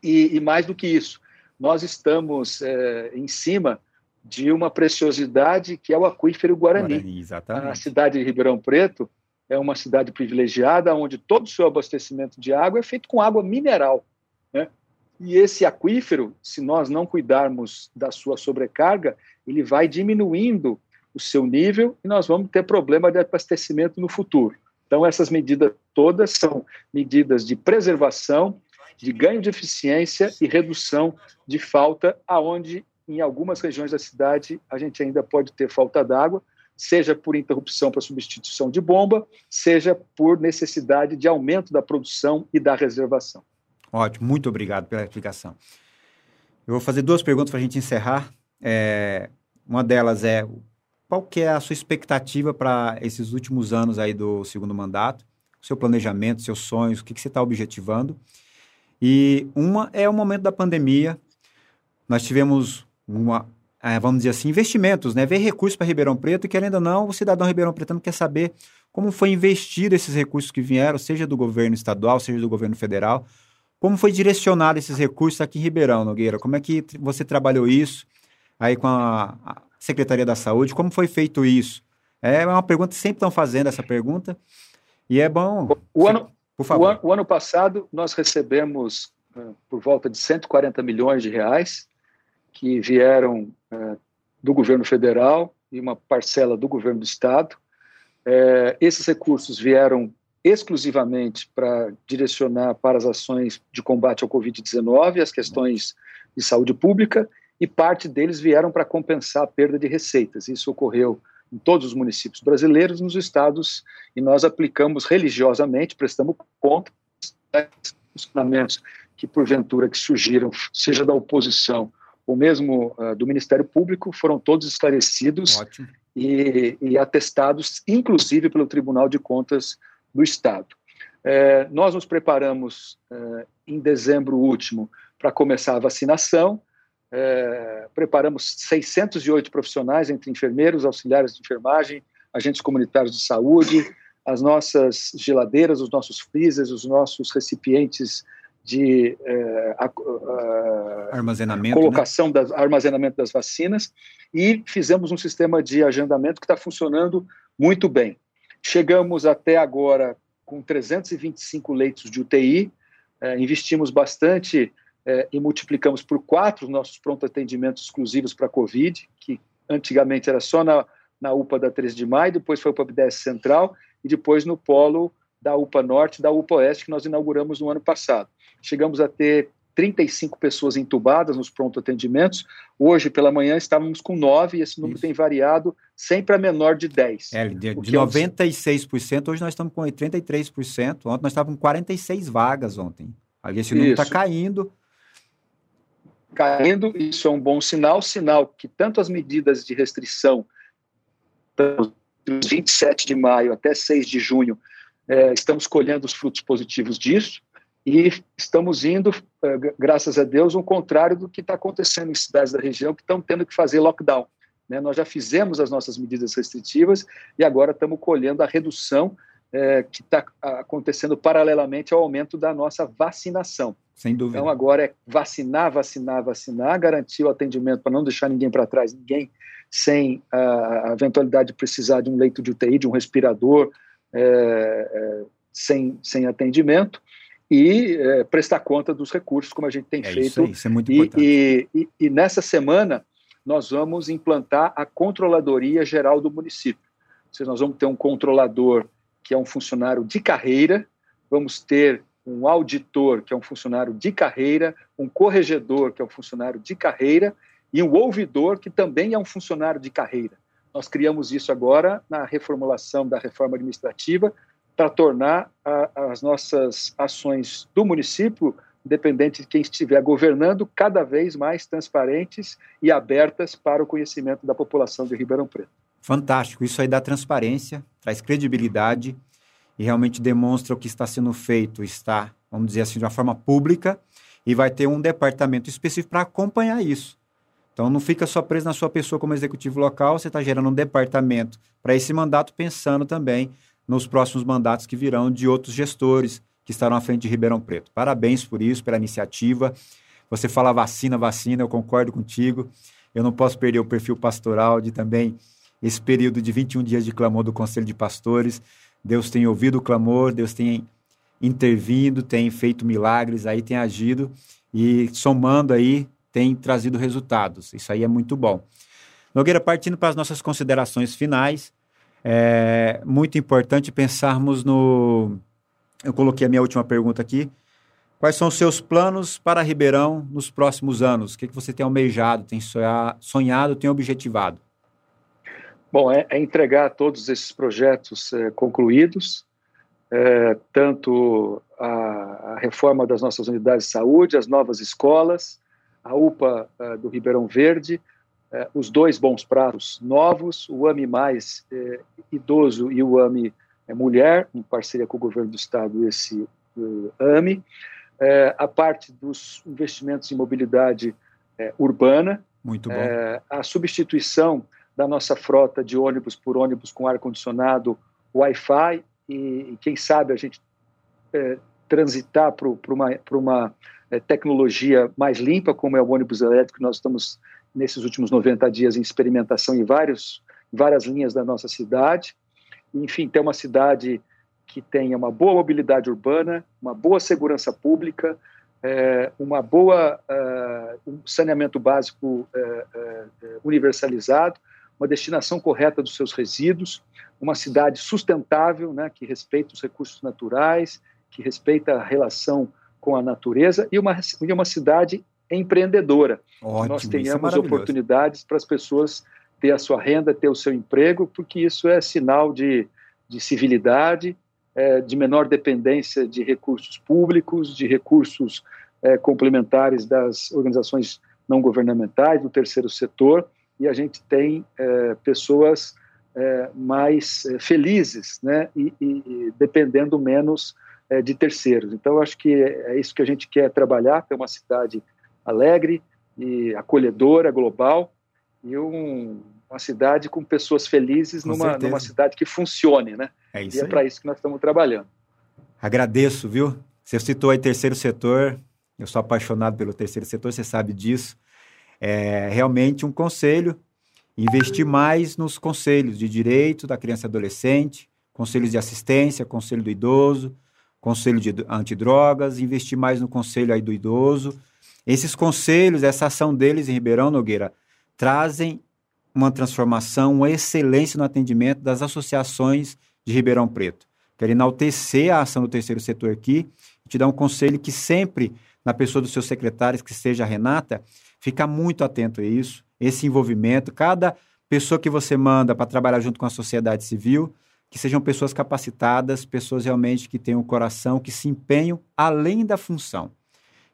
Speaker 3: E, e, mais do que isso, nós estamos é, em cima de uma preciosidade que é o aquífero Guarani. Guarani a cidade de Ribeirão Preto é uma cidade privilegiada, onde todo o seu abastecimento de água é feito com água mineral. Né? E esse aquífero, se nós não cuidarmos da sua sobrecarga, ele vai diminuindo o seu nível e nós vamos ter problema de abastecimento no futuro. Então, essas medidas todas são medidas de preservação, de ganho de eficiência e redução de falta, aonde em algumas regiões da cidade a gente ainda pode ter falta d'água, seja por interrupção para substituição de bomba, seja por necessidade de aumento da produção e da reservação.
Speaker 2: Ótimo, muito obrigado pela explicação. Eu vou fazer duas perguntas para a gente encerrar. É, uma delas é qual que é a sua expectativa para esses últimos anos aí do segundo mandato? Seu planejamento, seus sonhos, o que, que você está objetivando? E uma é o momento da pandemia. Nós tivemos uma, é, vamos dizer assim, investimentos, né? Ver recursos para Ribeirão Preto e, querendo ou não, o cidadão Ribeirão Preto quer saber como foi investido esses recursos que vieram, seja do governo estadual, seja do governo federal. Como foi direcionado esses recursos aqui em Ribeirão, Nogueira? Como é que você trabalhou isso aí com a, Secretaria da Saúde? Como foi feito isso? É uma pergunta, sempre estão fazendo essa pergunta. E é bom.
Speaker 3: O ano, por favor. O ano, o ano passado, nós recebemos uh, por volta de 140 milhões de reais que vieram uh, do governo federal e uma parcela do governo do estado. Uh, esses recursos vieram exclusivamente para direcionar para as ações de combate ao Covid-19, as questões de saúde pública, e parte deles vieram para compensar a perda de receitas. Isso ocorreu em todos os municípios brasileiros, nos estados, e nós aplicamos religiosamente, prestamos conta dos funcionamentos que porventura que surgiram, seja da oposição ou mesmo uh, do Ministério Público, foram todos esclarecidos e, e, atestados, inclusive pelo Tribunal de Contas do Estado. É, nós nos preparamos é, em dezembro último para começar a vacinação, é, preparamos 608 profissionais, entre enfermeiros, auxiliares de enfermagem, agentes comunitários de saúde, as nossas geladeiras, os nossos freezers, os nossos recipientes de é, a, a, armazenamento, colocação né? das armazenamento das vacinas e fizemos um sistema de agendamento que está funcionando muito bem. Chegamos até agora com 325 leitos de UTI, é, investimos bastante é, e multiplicamos por quatro os nossos pronto atendimentos exclusivos para Covid, que antigamente era só na, na UPA da 13 de maio, depois foi para a UPA Central e depois no polo da UPA Norte e da UPA Oeste, que nós inauguramos no ano passado. Chegamos a ter 35 pessoas entubadas nos pronto atendimentos. Hoje, pela manhã, estávamos com 9 e esse número Isso. tem variado sempre a menor de 10.
Speaker 2: É, de, de 96%, é hoje nós estamos com 83%. Ontem nós estávamos com 46 vagas ontem. Esse número está caindo.
Speaker 3: Caindo, isso é um bom sinal, sinal que tanto as medidas de restrição, dos 27 de maio até 6 de junho, é, estamos colhendo os frutos positivos disso e estamos indo, é, graças a Deus, ao contrário do que está acontecendo em cidades da região que estão tendo que fazer lockdown. Né? Nós já fizemos as nossas medidas restritivas e agora estamos colhendo a redução é, que está acontecendo paralelamente ao aumento da nossa vacinação.
Speaker 2: Sem dúvida.
Speaker 3: Então agora é vacinar, vacinar, vacinar, garantir o atendimento para não deixar ninguém para trás, ninguém sem a, eventualidade de precisar de um leito de UTI, de um respirador, é, é, sem, sem atendimento e é, prestar conta dos recursos, como a gente tem
Speaker 2: é
Speaker 3: feito.
Speaker 2: Isso, aí, isso é muito
Speaker 3: e,
Speaker 2: importante.
Speaker 3: E, e, e, nessa semana nós vamos implantar a Controladoria Geral do município. Ou seja, nós vamos ter um controlador que é um funcionário de carreira, vamos ter um auditor, que é um funcionário de carreira, um corregedor, que é um funcionário de carreira, e um ouvidor, que também é um funcionário de carreira. Nós criamos isso agora na reformulação da reforma administrativa para tornar a, as nossas ações do município, independente de quem estiver governando, cada vez mais transparentes e abertas para o conhecimento da população de Ribeirão Preto.
Speaker 2: Fantástico. Isso aí dá transparência, traz credibilidade e realmente demonstra o que está sendo feito, está, vamos dizer assim, de uma forma pública e vai ter um departamento específico para acompanhar isso. Então não fica só preso na sua pessoa como executivo local, você está gerando um departamento para esse mandato, pensando também nos próximos mandatos que virão de outros gestores que estarão à frente de Ribeirão Preto. Parabéns por isso, pela iniciativa. Você fala vacina, vacina, eu concordo contigo. Eu não posso perder o perfil pastoral de também esse período de 21 dias de clamor do Conselho de Pastores. Deus tem ouvido o clamor, Deus tem intervindo, tem feito milagres, aí tem agido e somando aí tem trazido resultados. Isso aí é muito bom. Nogueira, partindo para as nossas considerações finais, é muito importante pensarmos no. Eu coloquei a minha última pergunta aqui. Quais são os seus planos para Ribeirão nos próximos anos? O que, você tem almejado, tem sonhado, tem objetivado?
Speaker 3: Bom, é, é entregar todos esses projetos é, concluídos, é, tanto a, a, reforma das nossas unidades de saúde, as novas escolas, a UPA é, do Ribeirão Verde, é, os dois bons pratos novos, o AMI Mais é, idoso e o AMI Mulher, em parceria com o governo do estado, esse AMI, a parte dos investimentos em mobilidade urbana,
Speaker 2: muito bom.
Speaker 3: a substituição da nossa frota de ônibus por ônibus com ar-condicionado, Wi-Fi, e, e, quem sabe a gente transitar para uma, uma é, tecnologia mais limpa, como é o ônibus elétrico, nós estamos nesses últimos 90 dias em experimentação em vários, várias linhas da nossa cidade. Enfim, ter uma cidade que tenha uma boa mobilidade urbana, uma boa segurança pública, é, uma boa uh, um saneamento básico universalizado, uma destinação correta dos seus resíduos, uma cidade sustentável, né, que respeita os recursos naturais, que respeita a relação com a natureza e uma, e uma cidade empreendedora.
Speaker 2: Ótimo,
Speaker 3: nós é tenhamos é oportunidades para as pessoas ter a sua renda, ter o seu emprego, porque isso é sinal de, de civilidade, é, de menor dependência de recursos públicos, de recursos é, complementares das organizações não governamentais, do terceiro setor, e a gente tem é, pessoas é, mais felizes, né, e, e, dependendo menos de terceiros. Então, eu acho que é isso que a gente quer trabalhar, ter uma cidade alegre e acolhedora, global, e um, uma cidade com pessoas felizes com numa, numa, cidade que funcione, né?
Speaker 2: É isso
Speaker 3: e é para isso que nós estamos trabalhando.
Speaker 2: Agradeço, viu? Você citou aí terceiro setor, eu sou apaixonado pelo terceiro setor, você sabe disso é realmente um conselho, investir mais nos conselhos de direito da criança e adolescente, conselhos de assistência, conselho do idoso, conselho de antidrogas, investir mais no conselho aí do idoso. Esses conselhos, essa ação deles em Ribeirão Nogueira, trazem uma transformação, uma excelência no atendimento das associações de Ribeirão Preto. Quero enaltecer a ação do terceiro setor aqui, te dar um conselho que sempre na pessoa dos seus secretários, que seja a Renata, ficar muito atento a isso, esse envolvimento. Cada pessoa que você manda para trabalhar junto com a sociedade civil, que sejam pessoas capacitadas, pessoas realmente que tenham o coração, que se empenham além da função,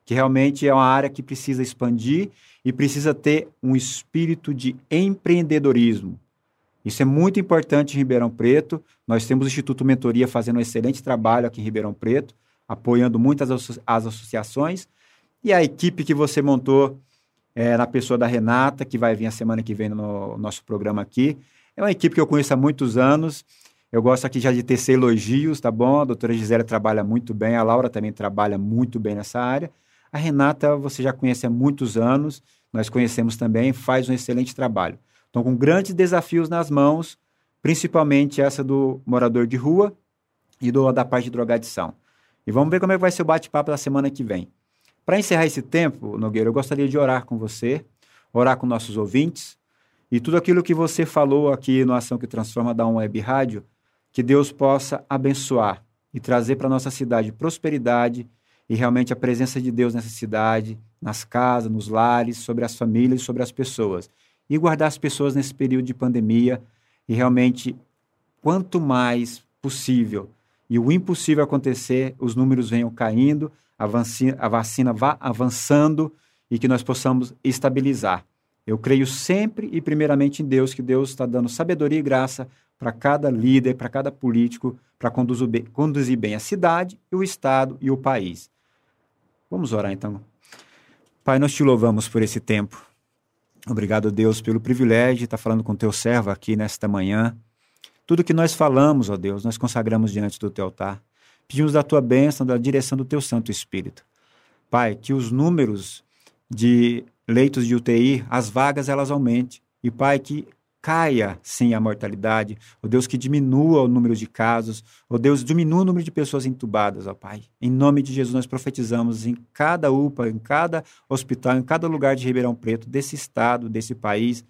Speaker 2: que realmente é uma área que precisa expandir e precisa ter um espírito de empreendedorismo. Isso é muito importante em Ribeirão Preto. Nós temos o Instituto Mentoria fazendo um excelente trabalho aqui em Ribeirão Preto, apoiando muitas as associações. E a equipe que você montou é, na pessoa da Renata, que vai vir a semana que vem no nosso programa aqui. É uma equipe que eu conheço há muitos anos. Eu gosto aqui já de tecer elogios, tá bom? A doutora Gisele trabalha muito bem, a Laura também trabalha muito bem nessa área. A Renata você já conhece há muitos anos, nós conhecemos também, faz um excelente trabalho. Então, com grandes desafios nas mãos, principalmente essa do morador de rua e do, da parte de drogadição. E vamos ver como é que vai ser o bate-papo da semana que vem. Para encerrar esse tempo, Nogueira, eu gostaria de orar com você, orar com nossos ouvintes, e tudo aquilo que você falou aqui no Ação que Transforma da Um Web Rádio, que Deus possa abençoar e trazer para nossa cidade prosperidade e realmente a presença de Deus nessa cidade, nas casas, nos lares, sobre as famílias, sobre as pessoas. E guardar as pessoas nesse período de pandemia e realmente, quanto mais possível e o impossível acontecer, os números venham caindo, a vacina, a vacina vá avançando e que nós possamos estabilizar. Eu creio sempre e primeiramente em Deus, que Deus está dando sabedoria e graça para cada líder, para cada político, para conduzir bem, a cidade, o Estado e o país. Vamos orar então. Pai, nós te louvamos por esse tempo. Obrigado, Deus, pelo privilégio de estar falando com teu servo aqui nesta manhã. Tudo que nós falamos, ó Deus, nós consagramos diante do teu altar. Pedimos da tua bênção, da direção do teu Santo Espírito. Pai, que os números de leitos de UTI, as vagas, elas aumentem. E, Pai, que caia sim a mortalidade, ó Deus, que diminua o número de casos, ó Deus, diminua o número de pessoas entubadas, ó Pai. Em nome de Jesus, nós profetizamos em cada UPA, em cada hospital, em cada lugar de Ribeirão Preto, desse estado, desse país,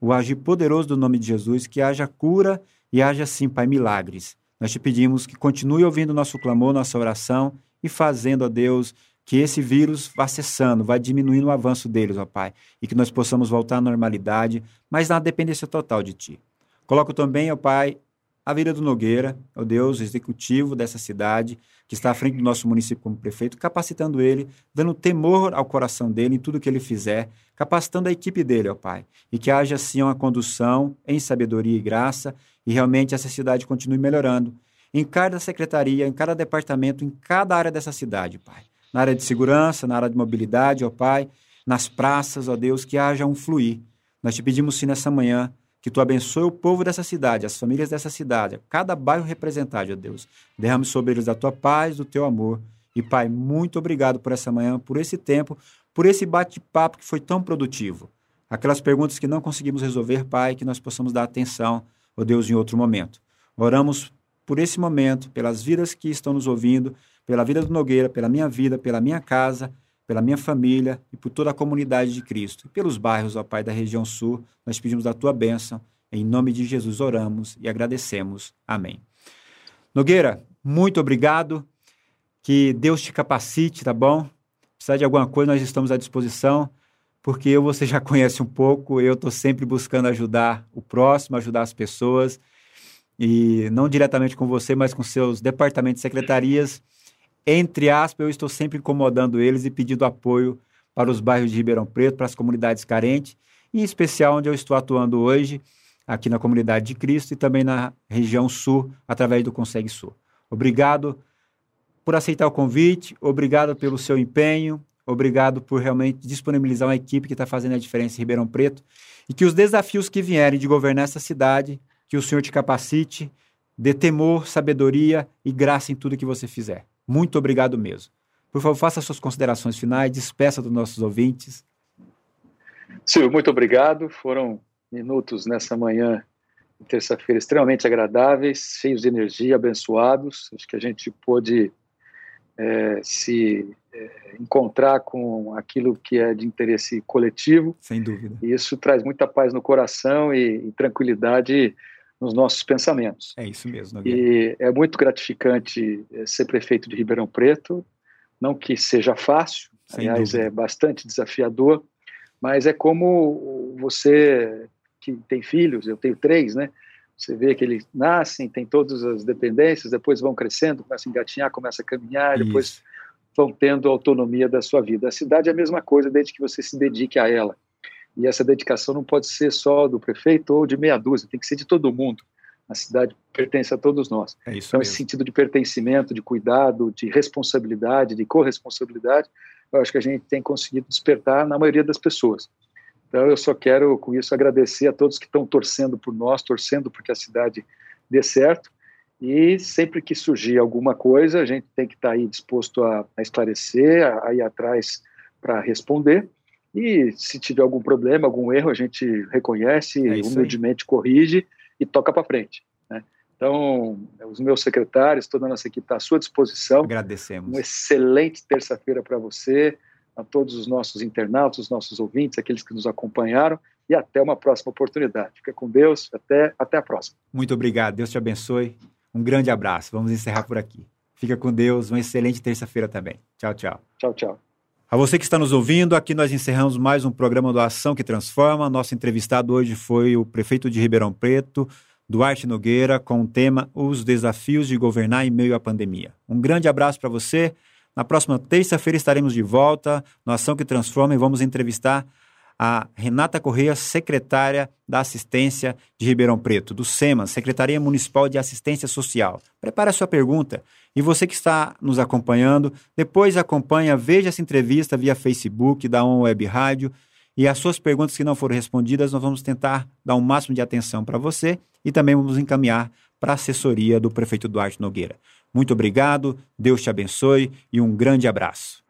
Speaker 2: o agir poderoso do nome de Jesus, que haja cura e haja sim, Pai, milagres. Nós te pedimos que continue ouvindo nosso clamor, nossa oração e fazendo, ó Deus, que esse vírus vá cessando, vá diminuindo o avanço deles, ó Pai, e que nós possamos voltar à normalidade, mas na dependência total de Ti. Coloco também, ó Pai, a vida do Nogueira, ó Deus, executivo dessa cidade, que está à frente do nosso município como prefeito, capacitando ele, dando temor ao coração dele em tudo que ele fizer, capacitando a equipe dele, ó Pai, e que haja assim uma condução em sabedoria e graça e realmente essa cidade continue melhorando. Em cada secretaria, em cada departamento, em cada área dessa cidade, Pai. Na área de segurança, na área de mobilidade, ó Pai, nas praças, ó Deus, que haja um fluir. Nós te pedimos sim nessa manhã que tu abençoe o povo dessa cidade, as famílias dessa cidade, cada bairro representado, ó Deus. Derrame sobre eles a tua paz, o teu amor. E, Pai, muito obrigado por essa manhã, por esse tempo, por esse bate-papo que foi tão produtivo. Aquelas perguntas que não conseguimos resolver, Pai, que nós possamos dar atenção ó Deus, em outro momento. Oramos por esse momento, pelas vidas que estão nos ouvindo, pela vida do Nogueira, pela minha vida, pela minha casa, pela minha família e por toda a comunidade de Cristo. E pelos bairros, ó Pai, da região sul, nós pedimos a tua bênção. Em nome de Jesus oramos e agradecemos. Amém. Nogueira, muito obrigado. Que Deus te capacite, tá bom? Precisar de alguma coisa, nós estamos à disposição porque eu você já [LAUGHS] conhece um pouco, eu estou sempre buscando ajudar o próximo, ajudar as pessoas, e não diretamente com você, mas com seus departamentos e secretarias. Entre aspas, eu estou sempre incomodando eles e pedindo apoio para os bairros de Ribeirão Preto, para as comunidades carentes, em especial onde eu estou atuando hoje, aqui na Comunidade de Cristo e também na região sul, através do Consegue Sul. Obrigado por aceitar o convite, obrigado pelo seu empenho, Obrigado por realmente disponibilizar uma equipe que está fazendo a diferença em Ribeirão Preto. E que os desafios que vierem de governar essa cidade, que o Senhor te capacite, dê temor, sabedoria e graça em tudo que você fizer. Muito obrigado mesmo. Por favor, faça suas considerações finais, despeça dos nossos ouvintes.
Speaker 3: Silvio, muito obrigado. Foram minutos nessa manhã de terça-feira extremamente agradáveis, cheios de energia, abençoados. Acho que a gente pôde é, se é, encontrar com aquilo que é de interesse coletivo.
Speaker 2: Sem dúvida.
Speaker 3: E isso traz muita paz no coração e, e tranquilidade nos nossos pensamentos.
Speaker 2: É isso mesmo.
Speaker 3: E é muito gratificante é, ser prefeito de Ribeirão Preto, não que seja fácil, Sem Aliás, dúvida. é bastante desafiador, mas é como você que tem filhos, eu tenho três, né? Você vê que eles nascem, tem todas as dependências, depois vão crescendo, começam a engatinhar, começam a caminhar, Isso. depois vão tendo autonomia da sua vida. A cidade é a mesma coisa, desde que você se dedique a ela. E essa dedicação não pode ser só do prefeito ou de meia dúzia, tem que ser de todo mundo. A cidade pertence a todos nós.
Speaker 2: É
Speaker 3: então,
Speaker 2: mesmo.
Speaker 3: esse sentido de pertencimento, de cuidado, de responsabilidade, de corresponsabilidade, eu acho que a gente tem conseguido despertar na maioria das pessoas. Então, eu só quero, com isso, agradecer a todos que estão torcendo por nós, torcendo porque a cidade dê certo. E sempre que surgir alguma coisa, a gente tem que estar aí disposto a, a esclarecer, a, a ir atrás para responder. E se tiver algum problema, algum erro, a gente reconhece, é humildemente aí. corrige e toca para frente. Né? Então, os meus secretários, toda a nossa equipe está à sua disposição.
Speaker 2: Agradecemos.
Speaker 3: Uma excelente terça-feira para você, a todos os nossos internautas, os nossos ouvintes, aqueles que nos acompanharam, e até uma próxima oportunidade. Fica com Deus, até, até a próxima.
Speaker 2: Muito obrigado, Deus te abençoe. Um grande abraço. Vamos encerrar por aqui. Fica com Deus, uma excelente terça-feira também. Tchau, tchau.
Speaker 3: Tchau, tchau.
Speaker 2: A você que está nos ouvindo, aqui nós encerramos mais um programa do Ação que Transforma. Nosso entrevistado hoje foi o prefeito de Ribeirão Preto, Duarte Nogueira, com o tema Os Desafios de Governar em Meio à Pandemia. Um grande abraço para você. Na próxima terça-feira estaremos de volta no Ação que Transforma e vamos entrevistar a Renata Correia, secretária da Assistência de Ribeirão Preto, do SEMA, Secretaria Municipal de Assistência Social. Prepare a sua pergunta e você que está nos acompanhando, depois acompanha, veja essa entrevista via Facebook da On Web Rádio e as suas perguntas que não foram respondidas, nós vamos tentar dar o um máximo de atenção para você e também vamos encaminhar para a assessoria do prefeito Duarte Nogueira. Muito obrigado, Deus te abençoe e um grande abraço.